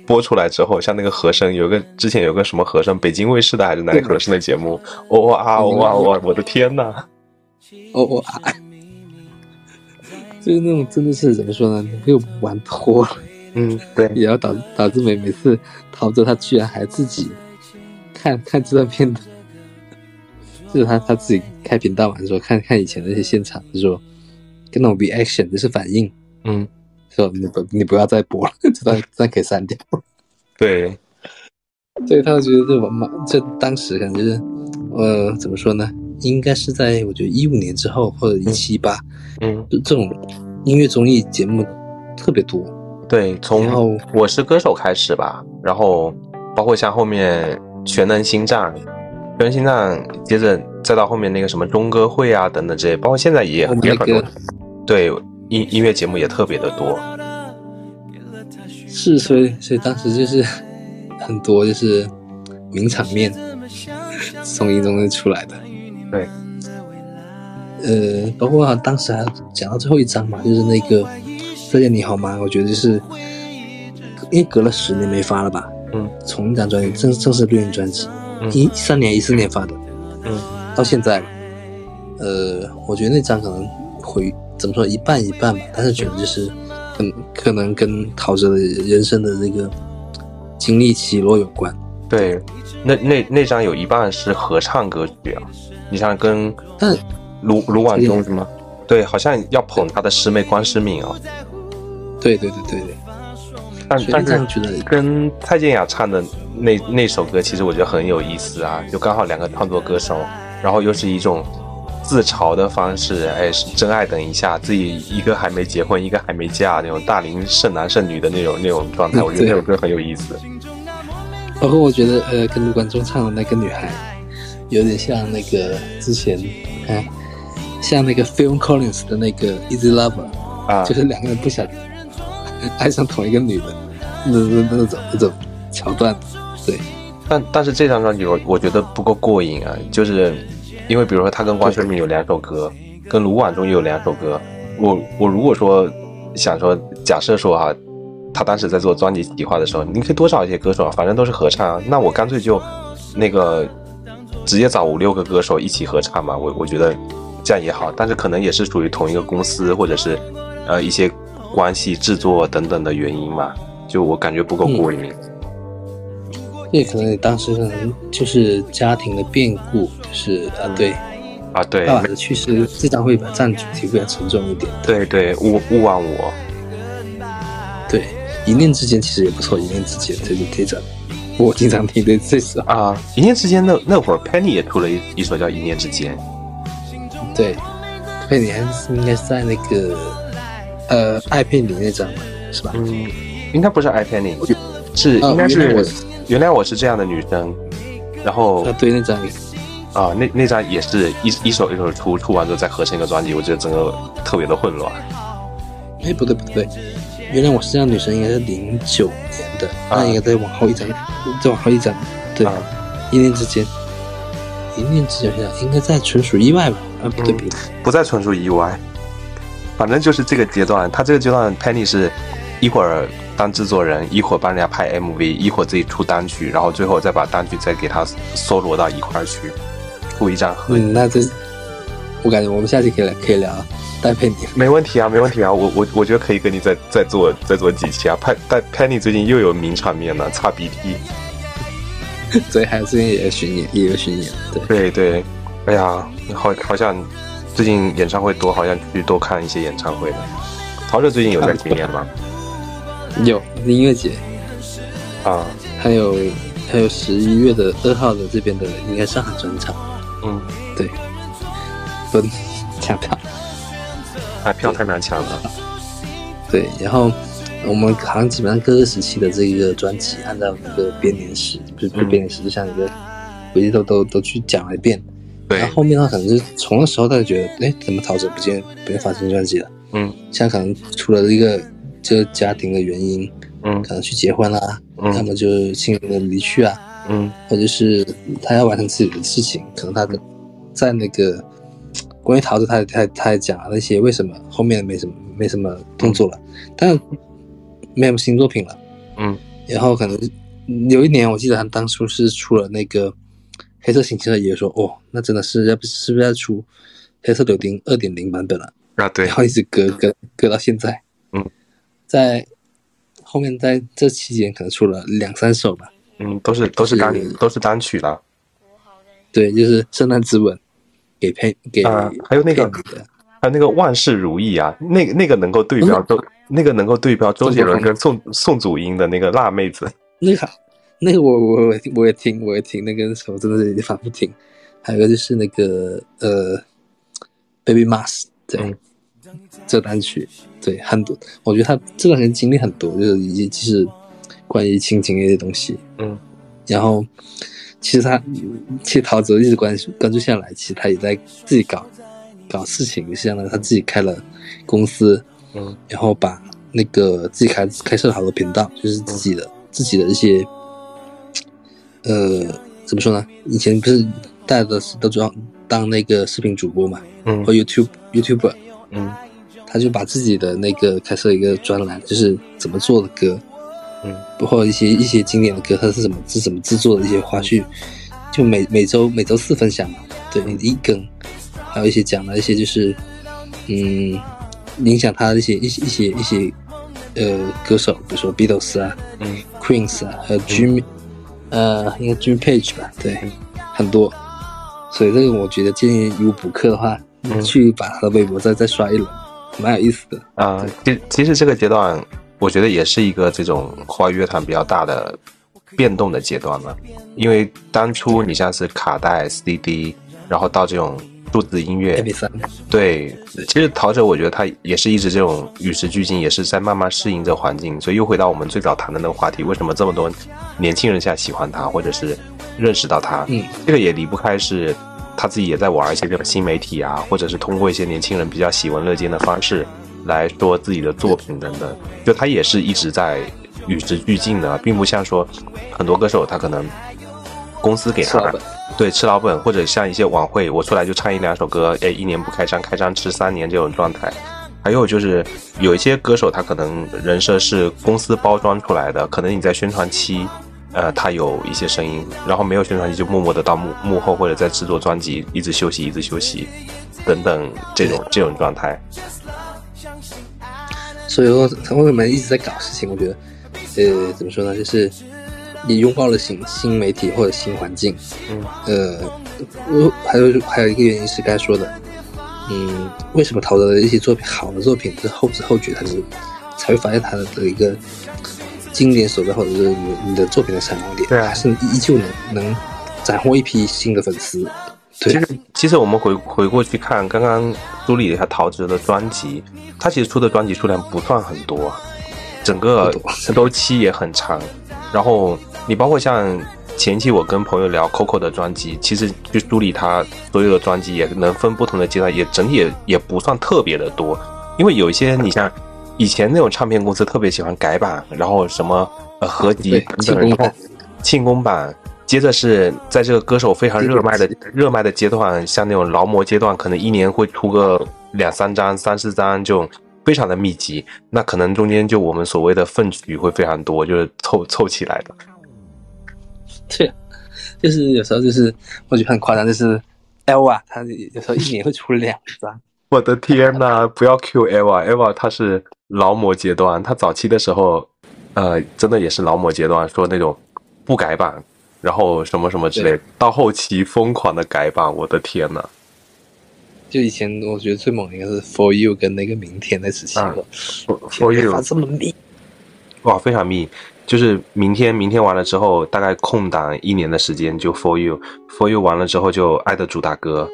A: 播出来之后，像那个和声，有个之前有个什么和声，北京卫视的还是哪里和声的节目，哦啊哦啊哦啊，我的天呐！
B: 哦哦啊，就是那种真的是怎么说呢，又玩脱了，
A: 嗯，对，
B: 也要导导致每每次陶喆他居然还自己看看这段片段，就是他他自己开频道嘛，说看看以前那些现场，就说跟那种 reaction 就是反应，
A: 嗯，
B: 说你不你不要再播了，这段这段可以删掉。
A: 对，
B: 所以他觉得这我妈这当时感觉就是呃怎么说呢？应该是在我觉得一五年之后或者一七八，
A: 嗯，
B: 就这种音乐综艺节目特别多。
A: 对，从我是歌手》开始吧，然后包括像后面《全能星战》，《全能星战》，接着再到后面那个什么中歌会啊等等这些，包括现在也
B: 我们那
A: 也很多
B: 个，
A: 对音音乐节目也特别的多。
B: 是，所以所以当时就是很多就是名场面从音中出来的。
A: 对，
B: 呃，包括当时还讲到最后一张嘛，就是那个再见你好吗？我觉得就是因为隔了十年没发了吧，
A: 嗯，
B: 从一张专辑正正式录音专辑，一三年一四年发的，
A: 嗯，
B: 到现在了，呃，我觉得那张可能回怎么说一半一半吧，但是觉得就是嗯，可能跟陶喆的人生的这个经历起落有关。
A: 对，那那那张有一半是合唱歌曲啊，你像跟
B: 但
A: 卢卢广仲是吗？对，好像要捧他的师妹关诗敏哦。
B: 对对对对对。
A: 但但是
B: 觉得
A: 跟蔡健雅唱的那那首歌，其实我觉得很有意思啊，就刚好两个创作歌手，然后又是一种自嘲的方式，哎，真爱等一下，自己一个还没结婚，一个还没嫁，那种大龄剩男剩女的那种那种状态，我觉得那首歌很有意思。
B: 包括我觉得，呃，跟卢广仲唱的那个女孩，有点像那个之前，哎，像那个 Phil Collins 的那个 Easy Lover，
A: 啊，
B: 就是两个人不想 爱上同一个女的，那那那种那种桥段，对。
A: 但但是这张专辑我我觉得不够过瘾啊，就是因为比如说他跟关晓敏有两首歌，跟卢广仲有两首歌，我我如果说想说假设说哈。他当时在做专辑企划的时候，你可以多找一些歌手，反正都是合唱啊。那我干脆就那个直接找五六个歌手一起合唱嘛。我我觉得这样也好，但是可能也是属于同一个公司或者是呃一些关系、制作等等的原因嘛。就我感觉不够过瘾。
B: 也可能当时可能就是家庭的变故，就是啊对
A: 啊对，
B: 爸爸的去世，这张会占主题会要沉重一点。
A: 对对，勿勿忘我。
B: 对。一念之间其实也不错，一念之间这个这张，我经常听的这首
A: 啊。一念之间那那会儿，Penny 也出了一一首叫《一念之间》。
B: 对，Penny 还是应该是在那个呃爱骗你那张是吧？
A: 嗯，应该不是爱 Penny，是应该是原来我是这样的女生。然后
B: 啊，对那张
A: 啊，那那张也是一一首一首出，出完之后再合成一个专辑，我觉得整个特别的混乱。
B: 哎，不对不对。原来我是这样，女生应该是零九年的，那应该再往后一张，再往后一张，对，一念之间，一念之间，应该在纯属意外吧？啊，不对，不
A: 不再纯属意外，反正就是这个阶段，他这个阶段，Penny 是一会儿当制作人，一会儿帮人家拍 MV，一会儿自己出单曲，然后最后再把单曲再给他搜罗到一块儿去，出一张合。
B: 嗯，那这，我感觉我们下期可以来可以聊。戴佩妮
A: 没问题啊，没问题啊，我我我觉得可以跟你再再做再做几期啊。佩戴佩妮最近又有名场面了，擦鼻涕。
B: 所以，还有最近也有巡演，也有巡演。
A: 对对对，哎呀，好好像最近演唱会多，好像去多看一些演唱会了。陶喆最近有在巡演吗？
B: 有音乐节
A: 啊，
B: 还有还有十一月的二号的这边的应该上海专场。
A: 嗯，
B: 对，分抢票。
A: 买票太难抢了，
B: 对，然后我们好像基本上各个时期的这个专辑，按照那个编年史，不是编年史，就像一个回忆都都都去讲了一遍。
A: 对，
B: 然后后面的话可能是从那时候他就觉得，哎，怎么陶喆不见不愿发新专辑了？
A: 嗯，
B: 现在可能出了一个就家庭的原因，
A: 嗯，
B: 可能去结婚啦，要么就是亲人的离去啊，
A: 嗯，
B: 或者是他要完成自己的事情，可能他的在那个。关于桃子，他他他也讲了那些为什么后面没什么没什么动作了，但没有新作品了，
A: 嗯，
B: 然后可能有一年我记得他当初是出了那个黑色星期二，也说哦，那真的是要不是不是要出黑色柳丁二点零版本了？
A: 啊？对，
B: 然后一直搁搁搁到现在，
A: 嗯，
B: 在后面在这期间可能出了两三首吧，
A: 嗯，都是都是单都是单曲了，
B: 对，就是圣诞之吻。给配给
A: 啊，还有那个，还有那个万事如意啊，那个那个能够对标周，那个能够对标周杰伦跟宋宋祖英的那个辣妹子，
B: 那个那个我我我我也听我也听那个时候真的是反复听，还有一个就是那个呃，Baby Mars 对，这单曲对很多，我觉得他这段时间经历很多，就是以及其实关于亲情那些东西，
A: 嗯，
B: 然后。其实他，其实陶喆一直关注关注下来，其实他也在自己搞搞事情，就像呢，他自己开了公司，
A: 嗯，
B: 然后把那个自己开开设了好多频道，就是自己的自己的一些，呃，怎么说呢？以前不是大家都是都主要当那个视频主播嘛，
A: 嗯
B: 或 YouTube YouTuber，
A: 嗯。
B: 他就把自己的那个开设一个专栏，就是怎么做的歌，
A: 嗯，
B: 包括一些一些经典的歌，他是怎么是怎么制作的一些花絮，就每每周每周四分享嘛，对，一更，还有一些讲了一些就是，嗯，影响他的一些一些一些一些呃歌手，比如说 Beatles 啊、
A: 嗯。
B: Queens 啊，还有 Jimmy，、呃，应该 Jimmy Page 吧，对，很多，所以这个我觉得建议如果补课的话，
A: 嗯
B: 去把他的微博再再刷一轮，蛮有意思的。
A: 啊，其其实这个阶段，我觉得也是一个这种华语乐坛比较大的变动的阶段了。因为当初你像是卡带、CD，然后到这种数字音乐，对，其实陶喆我觉得他也是一直这种与时俱进，也是在慢慢适应这环境，所以又回到我们最早谈的那个话题，为什么这么多年轻人现在喜欢他，或者是认识到他？
B: 嗯，
A: 这个也离不开是他自己也在玩一些这种新媒体啊，或者是通过一些年轻人比较喜闻乐见的方式来说自己的作品等等，就他也是一直在与时俱进的，并不像说很多歌手他可能公司给他
B: 的
A: 对吃老本，或者像一些晚会，我出来就唱一两首歌，哎，一年不开张，开张吃三年这种状态。还有就是有一些歌手，他可能人设是公司包装出来的，可能你在宣传期，呃，他有一些声音，然后没有宣传期就默默的到幕幕后或者在制作专辑，一直休息，一直休息，等等这种这种状态。
B: 所以说他为什么一直在搞事情？我觉得，呃，怎么说呢，就是也拥抱了新新媒体或者新环境。
A: 嗯，
B: 呃，还有还有一个原因是该说的，嗯，为什么陶喆的一些作品好的作品是后知后觉，他是才会发现他的一个经典所在，或者是你你的作品的闪光点，
A: 对啊
B: 还是依旧能能斩获一批新的粉丝。对
A: 其，实，其实我们回回过去看，刚刚梳理了一下陶喆的专辑，他其实出的专辑数量不算很多，整个周期 也很长。然后你包括像前期我跟朋友聊 Coco 的专辑，其实去梳理他所有的专辑，也能分不同的阶段，也整体也也不算特别的多。因为有一些你像以前那种唱片公司特别喜欢改版，然后什么呃合集
B: 对
A: 等等，然后
B: 庆功版
A: 庆功版，接着是在这个歌手非常热卖的热卖的阶段，像那种劳模阶段，可能一年会出个两三张、三四张，就非常的密集。那可能中间就我们所谓的粪曲会非常多，就是凑凑起来的。
B: 对，就是有时候就是我觉得很夸张，就是 L 啊，他有时候一年会出两张。
A: 我的天呐，不要 Q Eva，Eva 她是劳模阶段，她早期的时候，呃，真的也是劳模阶段，说那种不改版，然后什么什么之类，到后期疯狂的改版，我的天呐。
B: 就以前我觉得最猛的应该是 For You 跟那个明天那时期
A: 啊
B: 了
A: ，For you
B: 发这么密，
A: 哇，非常密，就是明天明天完了之后，大概空档一年的时间就 For You，For You 完了之后就爱的主打歌，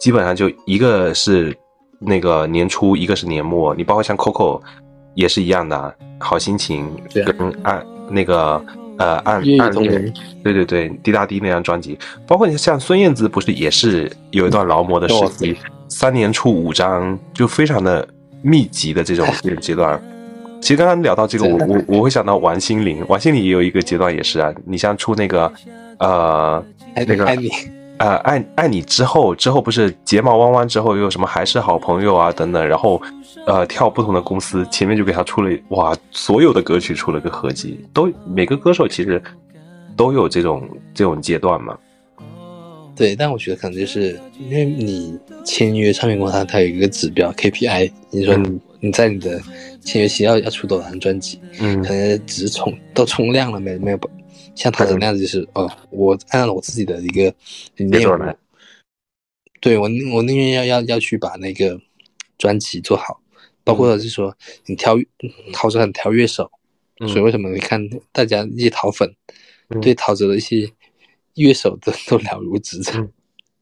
A: 基本上就一个是那个年初，一个是年末，你包括像 Coco 也是一样的啊，好心情跟暗那个呃暗暗恋，对对对，滴答滴那张专辑，包括你像孙燕姿不是也是有一段劳模的时
B: 哦
A: 期，三年出五张，就非常的密集的这种这 种阶段。其实刚刚聊到这个，我我我会想到王心凌，王心凌也有一个阶段也是啊，你像出那个呃
B: 爱
A: 那个
B: 爱你，
A: 呃爱爱你之后，之后不是睫毛弯弯之后又有什么还是好朋友啊等等，然后呃跳不同的公司，前面就给他出了哇所有的歌曲出了个合集，都每个歌手其实都有这种这种阶段嘛。
B: 对，但我觉得可能就是因为你签约唱片公司，它它有一个指标 KPI，你说你你在你的签约期要要出多少张专辑，
A: 嗯。
B: 可能只是冲都冲量了，没没有像他那样子，就是哦，我按照我自己的一个理念
A: 来，
B: 对我我宁愿要要要去把那个专辑做好，包括是说你挑陶喆很挑乐手，
A: 嗯。
B: 所以为什么你看大家一些陶粉
A: 嗯。
B: 对陶喆的一些乐手都都了如指掌，
A: 嗯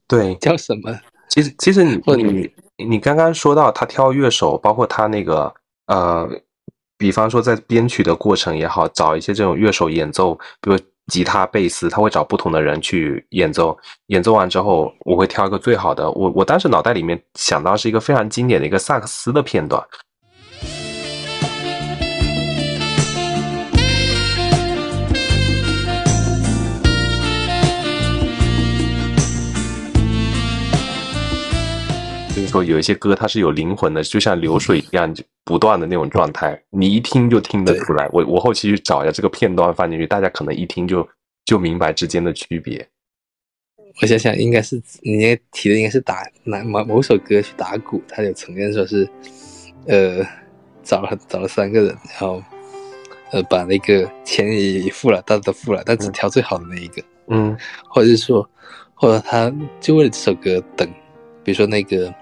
A: 对，
B: 叫什么？
A: 其实其实你你你刚刚说到他挑乐手，包括他那个呃，比方说在编曲的过程也好，找一些这种乐手演奏，比如吉他、贝斯，他会找不同的人去演奏。演奏完之后，我会挑一个最好的。我我当时脑袋里面想到是一个非常经典的一个萨克斯的片段。说有一些歌它是有灵魂的，就像流水一样不断的那种状态，你一听就听得出来。我我后期去找一下这个片段放进去，大家可能一听就就明白之间的区别。
B: 我想想，应该是你提的应该是打哪某某首歌去打鼓，他有承认说是，呃，找了找了三个人，然后呃把那个钱也付了，大家都付了，但只挑最好的那一个。
A: 嗯，
B: 或者是说，或者他就为了这首歌等，比如说那个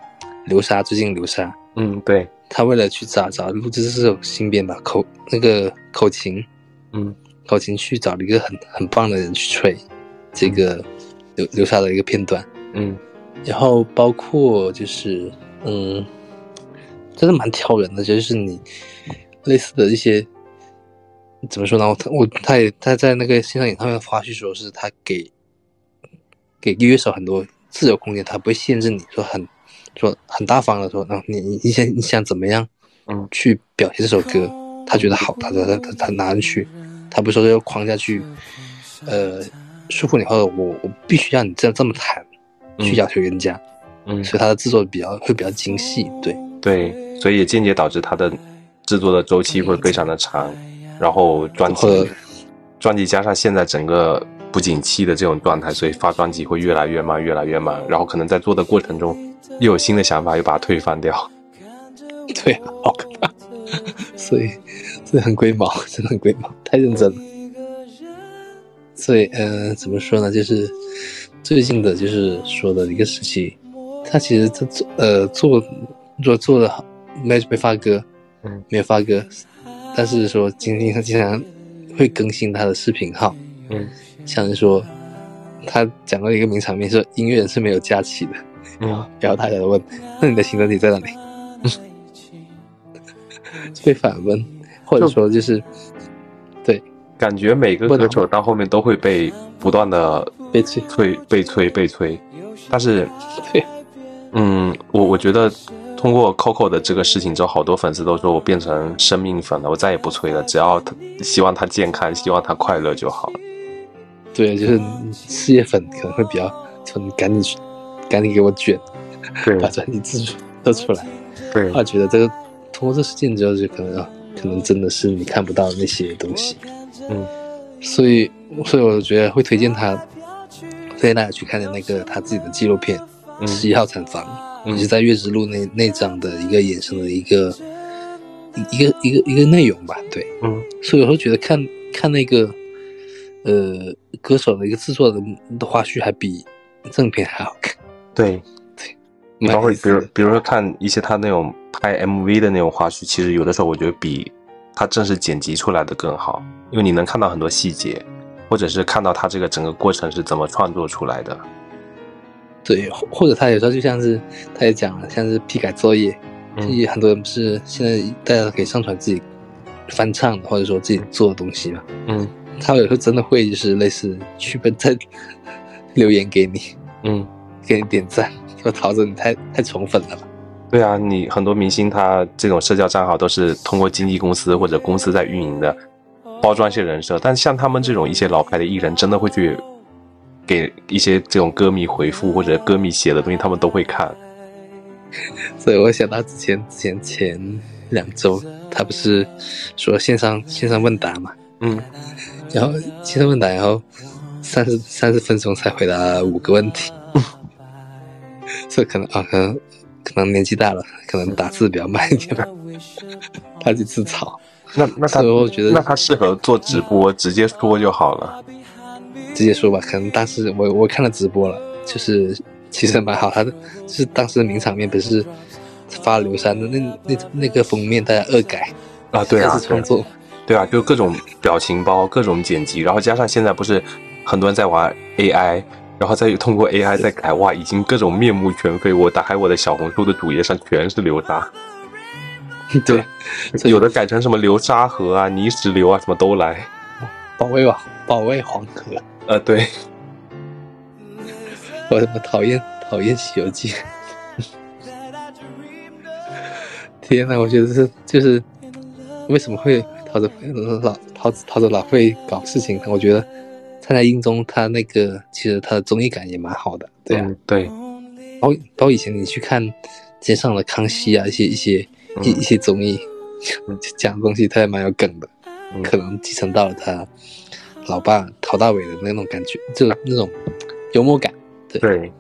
B: 流沙，最近流沙，
A: 嗯，对，
B: 他为了去找找录制这首新编吧口那个口琴，
A: 嗯，
B: 口琴去找了一个很很棒的人去吹这个。流流沙的一个片段，
A: 嗯，
B: 然后包括就是，嗯，真的蛮挑人的，就是你类似的一些怎么说呢？我我他也他在那个线上演唱会花絮说，是他给给乐手很多自由空间，他不会限制你说很说很大方的说，那你你你想你想怎么样，
A: 嗯，
B: 去表现这首歌，他觉得好，他他他他拿上去，他不说要框架去，呃。束缚你或者，我我必须让你这样这么弹，去要求人家，
A: 嗯，
B: 所以他的制作比较会比较精细，对。
A: 对，所以也间接导致他的制作的周期会非常的长，然后专辑专辑加上现在整个不景气的这种状态，所以发专辑会越来越慢，越来越慢，然后可能在做的过程中又有新的想法，又把它推翻掉，
B: 对，好可怕，所以这很龟毛，真的很龟毛，太认真了。所以，嗯，怎么说呢？就是最近的，就是说的一个时期，他其实他做，呃，做做做的好，没没发歌，
A: 嗯，
B: 没有发歌，但是说今天他经常会更新他的视频号，
A: 嗯，
B: 像是说他讲过一个名场面，说音乐人是没有假期的，
A: 嗯，
B: 然后大家都问，那你的行动体在哪里？被反问，或者说就是。
A: 对感觉每个歌手到后面都会被不断的
B: 被催、
A: 催、被催、被催，但是，
B: 对，
A: 嗯，我我觉得通过 Coco 的这个事情之后，好多粉丝都说我变成生命粉了，我再也不催了，只要他希望他健康，希望他快乐就好了。
B: 对，就是事业粉可能会比较就你赶紧去，赶紧给我卷，把专辑制作做出来。
A: 对，
B: 我觉得这个通过这事件之后，就可能可能真的是你看不到那些东西。
A: 嗯，
B: 所以，所以我觉得会推荐他，推荐大家去看的那个他自己的纪录片《十一号产房》，也是在月之路那那张的一个衍生的一个一个一个一个内容吧。对，
A: 嗯，
B: 所以有时候觉得看看那个呃歌手的一个制作的的花絮，还比正片还好看。
A: 对，
B: 对，
A: 包括比如比如说看一些他那种拍 MV 的那种花絮，其实有的时候我觉得比。他正式剪辑出来的更好，因为你能看到很多细节，或者是看到他这个整个过程是怎么创作出来的。
B: 对，或者他有时候就像是他也讲了，像是批改作业，嗯，很多人不是现在大家都可以上传自己翻唱的，或者说自己做的东西嘛，
A: 嗯，
B: 他有时候真的会就是类似去本在 留言给你，
A: 嗯，
B: 给你点赞，说桃子你太太宠粉了吧。
A: 对啊，你很多明星他这种社交账号都是通过经纪公司或者公司在运营的，包装一些人设。但像他们这种一些老牌的艺人，真的会去给一些这种歌迷回复或者歌迷写的东西，他们都会看。
B: 所以我想到之前前前两周，他不是说线上线上问答嘛，
A: 嗯，
B: 然后线上问答，然后三十三十分钟才回答五个问题，这可能啊可能。可能年纪大了，可能打字比较慢一点吧。他就自嘲。
A: 那那他，
B: 我觉得
A: 那他适合做直播，直接说就好了。
B: 直接说吧，可能当时我我看了直播了，就是其实蛮好。他的就是当时的名场面不是发刘山的那那那个封面，大家恶改
A: 啊，对啊，
B: 创作，
A: 对啊，就各种表情包，各种剪辑，然后加上现在不是很多人在玩 AI。然后再通过 AI 再改，哇，已经各种面目全非。我打开我的小红书的主页上全是流沙，
B: 对，
A: 有的改成什么流沙河啊、泥石流啊，什么都来。
B: 保卫吧，保卫黄河。
A: 呃，对。
B: 我我讨厌讨厌《西游记》。天呐，我觉得是就是为什么会陶子老陶子陶子老会搞事情？我觉得。参加英中，他那个其实他的综艺感也蛮好的，对啊，
A: 对。
B: 包包括以前你去看街上的康熙啊一些一些一一些综艺，讲的东西他也蛮有梗的，可能继承到了他老爸陶大伟的那种感觉，就那种幽默感。对
A: 对，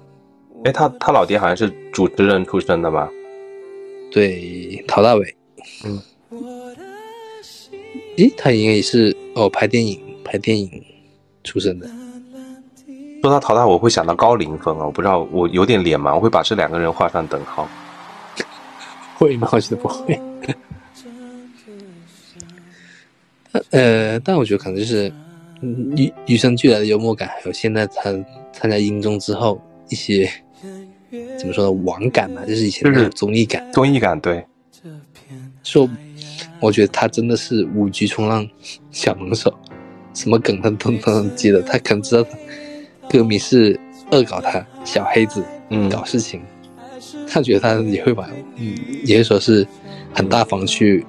A: 哎，他他老爹好像是主持人出身的吧？
B: 对，陶大伟。
A: 嗯。
B: 诶，他应该也是哦，拍电影拍电影出生的。
A: 说到淘汰，我会想到高凌风啊，我不知道，我有点脸盲，我会把这两个人画上等号。
B: 会吗？我觉得不会。呃，但我觉得可能就是与与生俱来的幽默感，还有现在他参加英中之后一些 怎么说呢，网感嘛，就是以前那种综艺感。
A: 综艺感，对。
B: 说，我觉得他真的是五局冲浪小能手，什么梗他都都能记得。他可能知道歌迷是恶搞他小黑子，
A: 嗯，
B: 搞事情。他觉得他也会玩，嗯，也会说是很大方去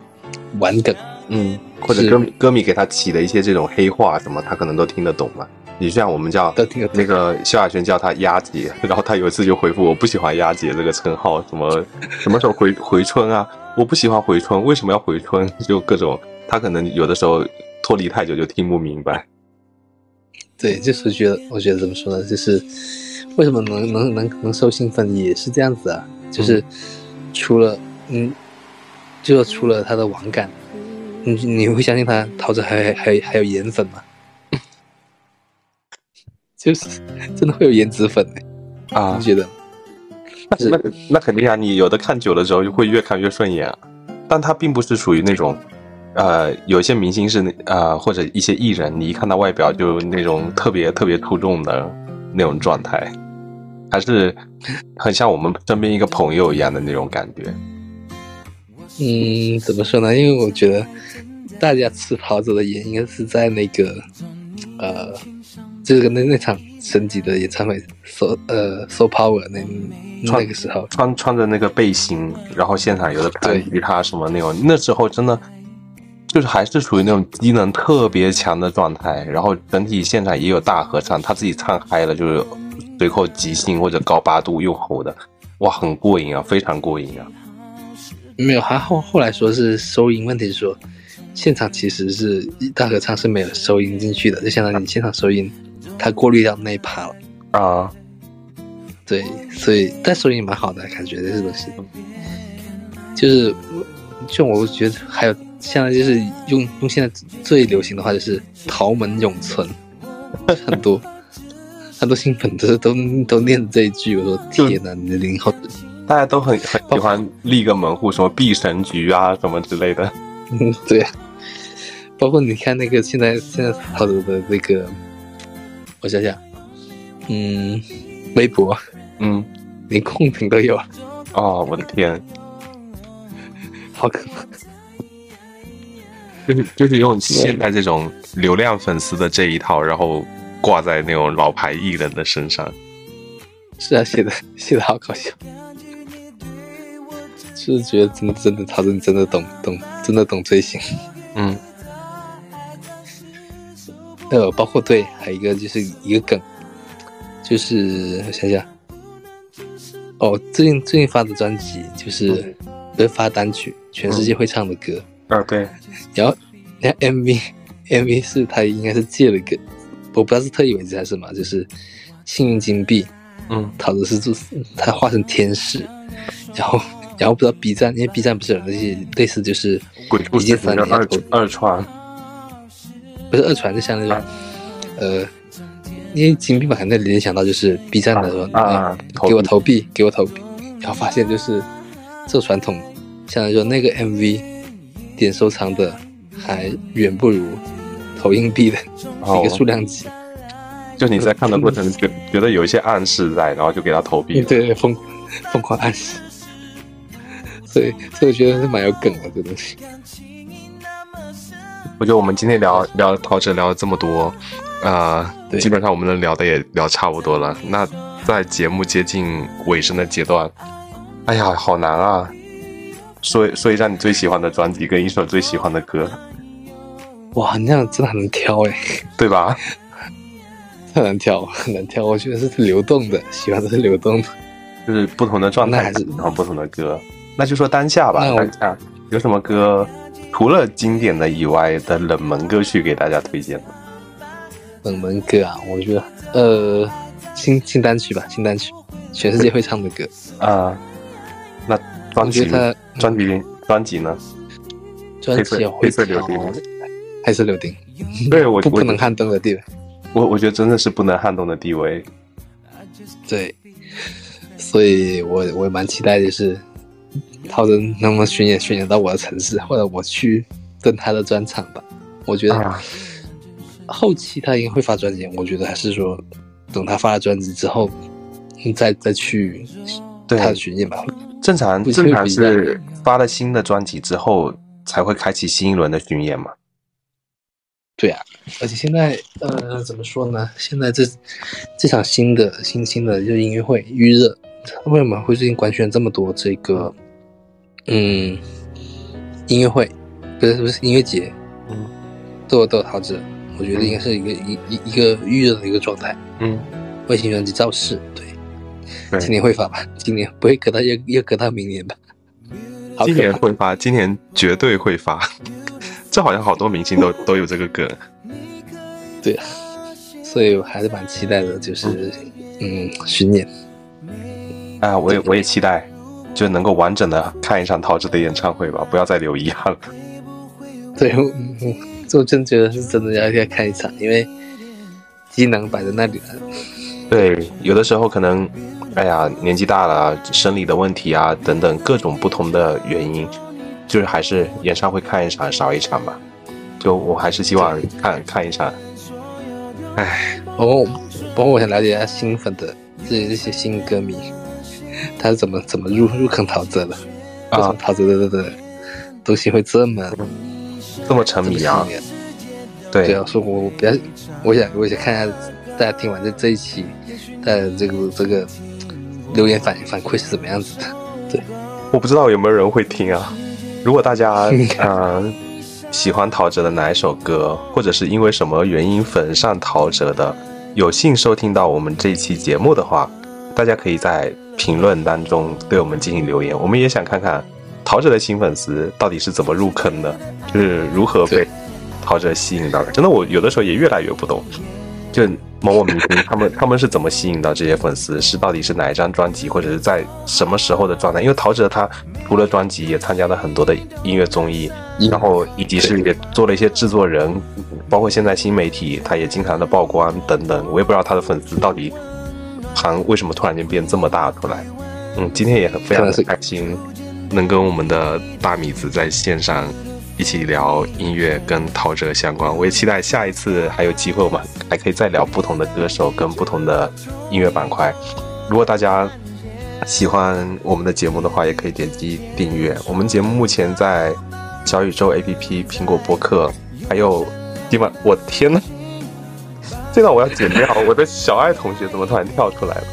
B: 玩梗，
A: 嗯，或者歌歌迷给他起的一些这种黑话什么，他可能都听得懂嘛。你像我们叫那个萧亚轩叫他丫姐，然后他有一次就回复我不喜欢丫姐这个称号，什么 什么时候回回春啊？我不喜欢回春，为什么要回春？就各种他可能有的时候脱离太久就听不明白。
B: 对，就是觉得我觉得怎么说呢？就是为什么能能能能收兴奋也是这样子啊？就是除了嗯，就除了他的网感，你你会相信他桃子还还还有颜粉吗？就是真的会有颜值粉啊？你觉得？
A: 那那那肯定啊！你有的看久了之后，就会越看越顺眼。但他并不是属于那种，呃，有些明星是那呃，或者一些艺人，你一看到外表就那种特别特别出众的那种状态，还是很像我们身边一个朋友一样的那种感觉。
B: 嗯，怎么说呢？因为我觉得大家吃桃子的盐，应该是在那个呃。就是那那场升级的演唱会，so 呃 so power 那那个时候
A: 穿穿着那个背心，然后现场有的弹吉他什么那种，那时候真的就是还是属于那种机能特别强的状态，然后整体现场也有大合唱，他自己唱嗨了就是随后即兴或者高八度又吼的，哇，很过瘾啊，非常过瘾啊。
B: 没有，还后后来说是收音问题，说现场其实是大合唱是没有收音进去的，就相当于你现场收音。他过滤掉那一趴了
A: 啊，
B: 对，所以但收音蛮好的，感觉这些东西，就是就我觉得还有现在就是用用现在最流行的话就是桃门永存，很多很多新粉都都都念这一句，我说天哪，你的零后
A: 大家都很很喜欢立个门户，什么避神局啊什么之类的，
B: 嗯，对，包括你看那个现在现在好多的那个。我想想，嗯，微博，
A: 嗯，
B: 连控屏都有。
A: 哦，我的天，
B: 好可怕！
A: 就是就是用现在这种流量粉丝的这一套，然后挂在那种老牌艺人的身上。
B: 是啊，写的写的好搞笑，就是觉得真的真的，他真真的懂懂，真的懂追星。
A: 嗯。
B: 呃，包括对，还有一个就是一个梗，就是我想想，哦，最近最近发的专辑就是会发单曲，全世界会唱的歌
A: 啊，对，
B: 然后那 MV，MV 是他应该是借了个，我不知道是特意为之还是什么，就是幸运金币，
A: 嗯，
B: 桃子是做他化成天使，然后然后不知道 B 站，因为 B 站不是有那些类似就是
A: 鬼畜视频二二传。
B: 不是二传，就像那种，呃，因为金币嘛，肯定联想到就是 B 站的说
A: 啊，
B: 给我投币，给我投币，然后发现就是这传统，相当于说那个 MV 点收藏的还远不如投硬币的一个数量级。
A: 就你在看的过程觉觉得有一些暗示在，然后就给他投币。
B: 对，疯疯狂暗示。所以，所以我觉得是蛮有梗的这东西。
A: 我觉得我们今天聊聊陶喆聊了这么多，呃，基本上我们能聊的也聊差不多了。那在节目接近尾声的阶段，哎呀，好难啊！说说一下你最喜欢的专辑跟一首最喜欢的歌。
B: 哇，那样真的很难挑哎，
A: 对吧？
B: 很难挑，很难挑。我觉得是流动的，喜欢的是流动的。
A: 就是不同的状态，然后不同的歌。那就说当下吧，当下有什么歌，除了经典的以外的冷门歌曲给大家推荐的？
B: 冷门歌啊，我觉得呃，新新单曲吧，新单曲，全世界会唱的歌
A: 啊。那专辑专辑专辑呢？
B: 专辑
A: 黑色柳丁，
B: 黑色柳丁，
A: 对我
B: 不能撼动的地位。
A: 我我觉得真的是不能撼动的地位。
B: 对，所以我我也蛮期待就是。陶喆能不能巡演巡演到我的城市，或者我去登他的专场吧？我觉得后期他应该会发专辑，我觉得还是说等他发了专辑之后，再再去他的巡演吧。
A: 正常正常是发了新的专辑之后才会开启新一轮的巡演嘛？
B: 对啊，而且现在呃怎么说呢？现在这这场新的新新的就音乐会预热，为什么会最近官宣这么多这个？嗯，音乐会不是不是音乐节，嗯，都有都有陶喆，我觉得应该是一个一一一个预热的一个状态。
A: 嗯，
B: 外星专辑造势，对，今年会发吧？今年不会隔到又又隔到明年吧？
A: 今年会发，今年绝对会发。这好像好多明星都 都有这个梗。
B: 对啊，所以我还是蛮期待的，就是嗯巡演。
A: 啊，我也我也期待。就能够完整的看一场陶喆的演唱会吧，不要再留遗憾了。
B: 对，我真觉得是真的要要看一场，因为机能摆在那里了。
A: 对，有的时候可能，哎呀，年纪大了，生理的问题啊，等等各种不同的原因，就是还是演唱会看一场少一场吧。就我还是希望看看一场。哎，
B: 哦，不过我想了解一下新粉的这这些新歌迷。他是怎么怎么入入坑陶喆的？啊，陶喆的的东西会这么
A: 这么沉迷啊？对，
B: 对啊，说我我比较，我想我想看一下大家听完这这一期，的这个这个留言反反馈是怎么样子的？对，
A: 我不知道有没有人会听啊。如果大家嗯 喜欢陶喆的哪一首歌，或者是因为什么原因粉上陶喆的，有幸收听到我们这一期节目的话，大家可以在。评论当中对我们进行留言，我们也想看看陶喆的新粉丝到底是怎么入坑的，就是如何被陶喆吸引到的。真的，我有的时候也越来越不懂，就某某明星他们他们是怎么吸引到这些粉丝，是到底是哪一张专辑，或者是在什么时候的状态？因为陶喆他除了专辑，也参加了很多的音乐综艺，然后以及是也做了一些制作人，包括现在新媒体他也经常的曝光等等。我也不知道他的粉丝到底。盘为什么突然间变这么大出来？嗯，今天也很非常的开心，能跟我们的大米子在线上一起聊音乐跟陶喆相关。我也期待下一次还有机会，我们还可以再聊不同的歌手跟不同的音乐板块。如果大家喜欢我们的节目的话，也可以点击订阅。我们节目目前在小宇宙 APP、苹果播客，还有地方，我天呐！这段我要剪掉。我的小爱同学怎么突然跳出来了？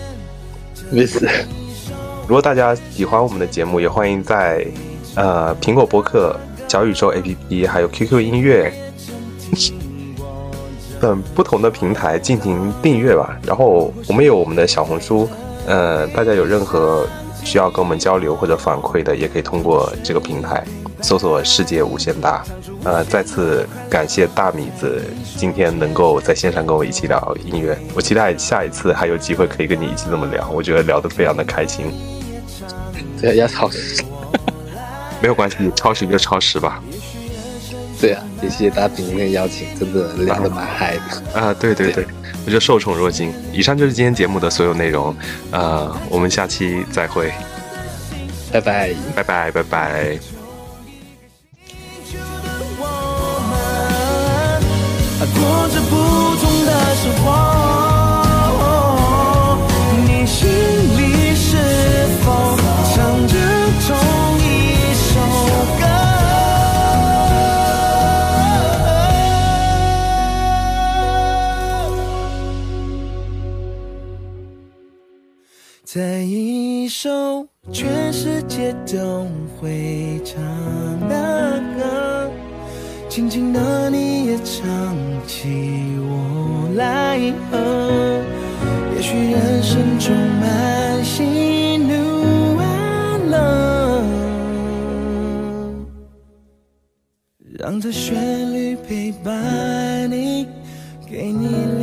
B: 没事。
A: 如果大家喜欢我们的节目，也欢迎在呃苹果播客、小宇宙 APP 还有 QQ 音乐等不同的平台进行订阅吧。然后我们有我们的小红书，呃，大家有任何需要跟我们交流或者反馈的，也可以通过这个平台。搜索“世界无限大”，呃，再次感谢大米子今天能够在线上跟我一起聊音乐。我期待下一次还有机会可以跟你一起这么聊，我觉得聊得非常的开心。
B: 对，要超时，
A: 没有关系，超时就超时吧。
B: 对啊，也谢谢大家今天的邀请，真的聊得蛮嗨
A: 的。啊，对对对，我觉得受宠若惊。以上就是今天节目的所有内容，呃，我们下期再会，
B: 拜拜，
A: 拜拜，拜拜。在一首全世界都会唱的歌，轻轻的你也唱起我来哦。也许人生充满喜怒哀乐，
E: 让这旋律陪伴你，给你。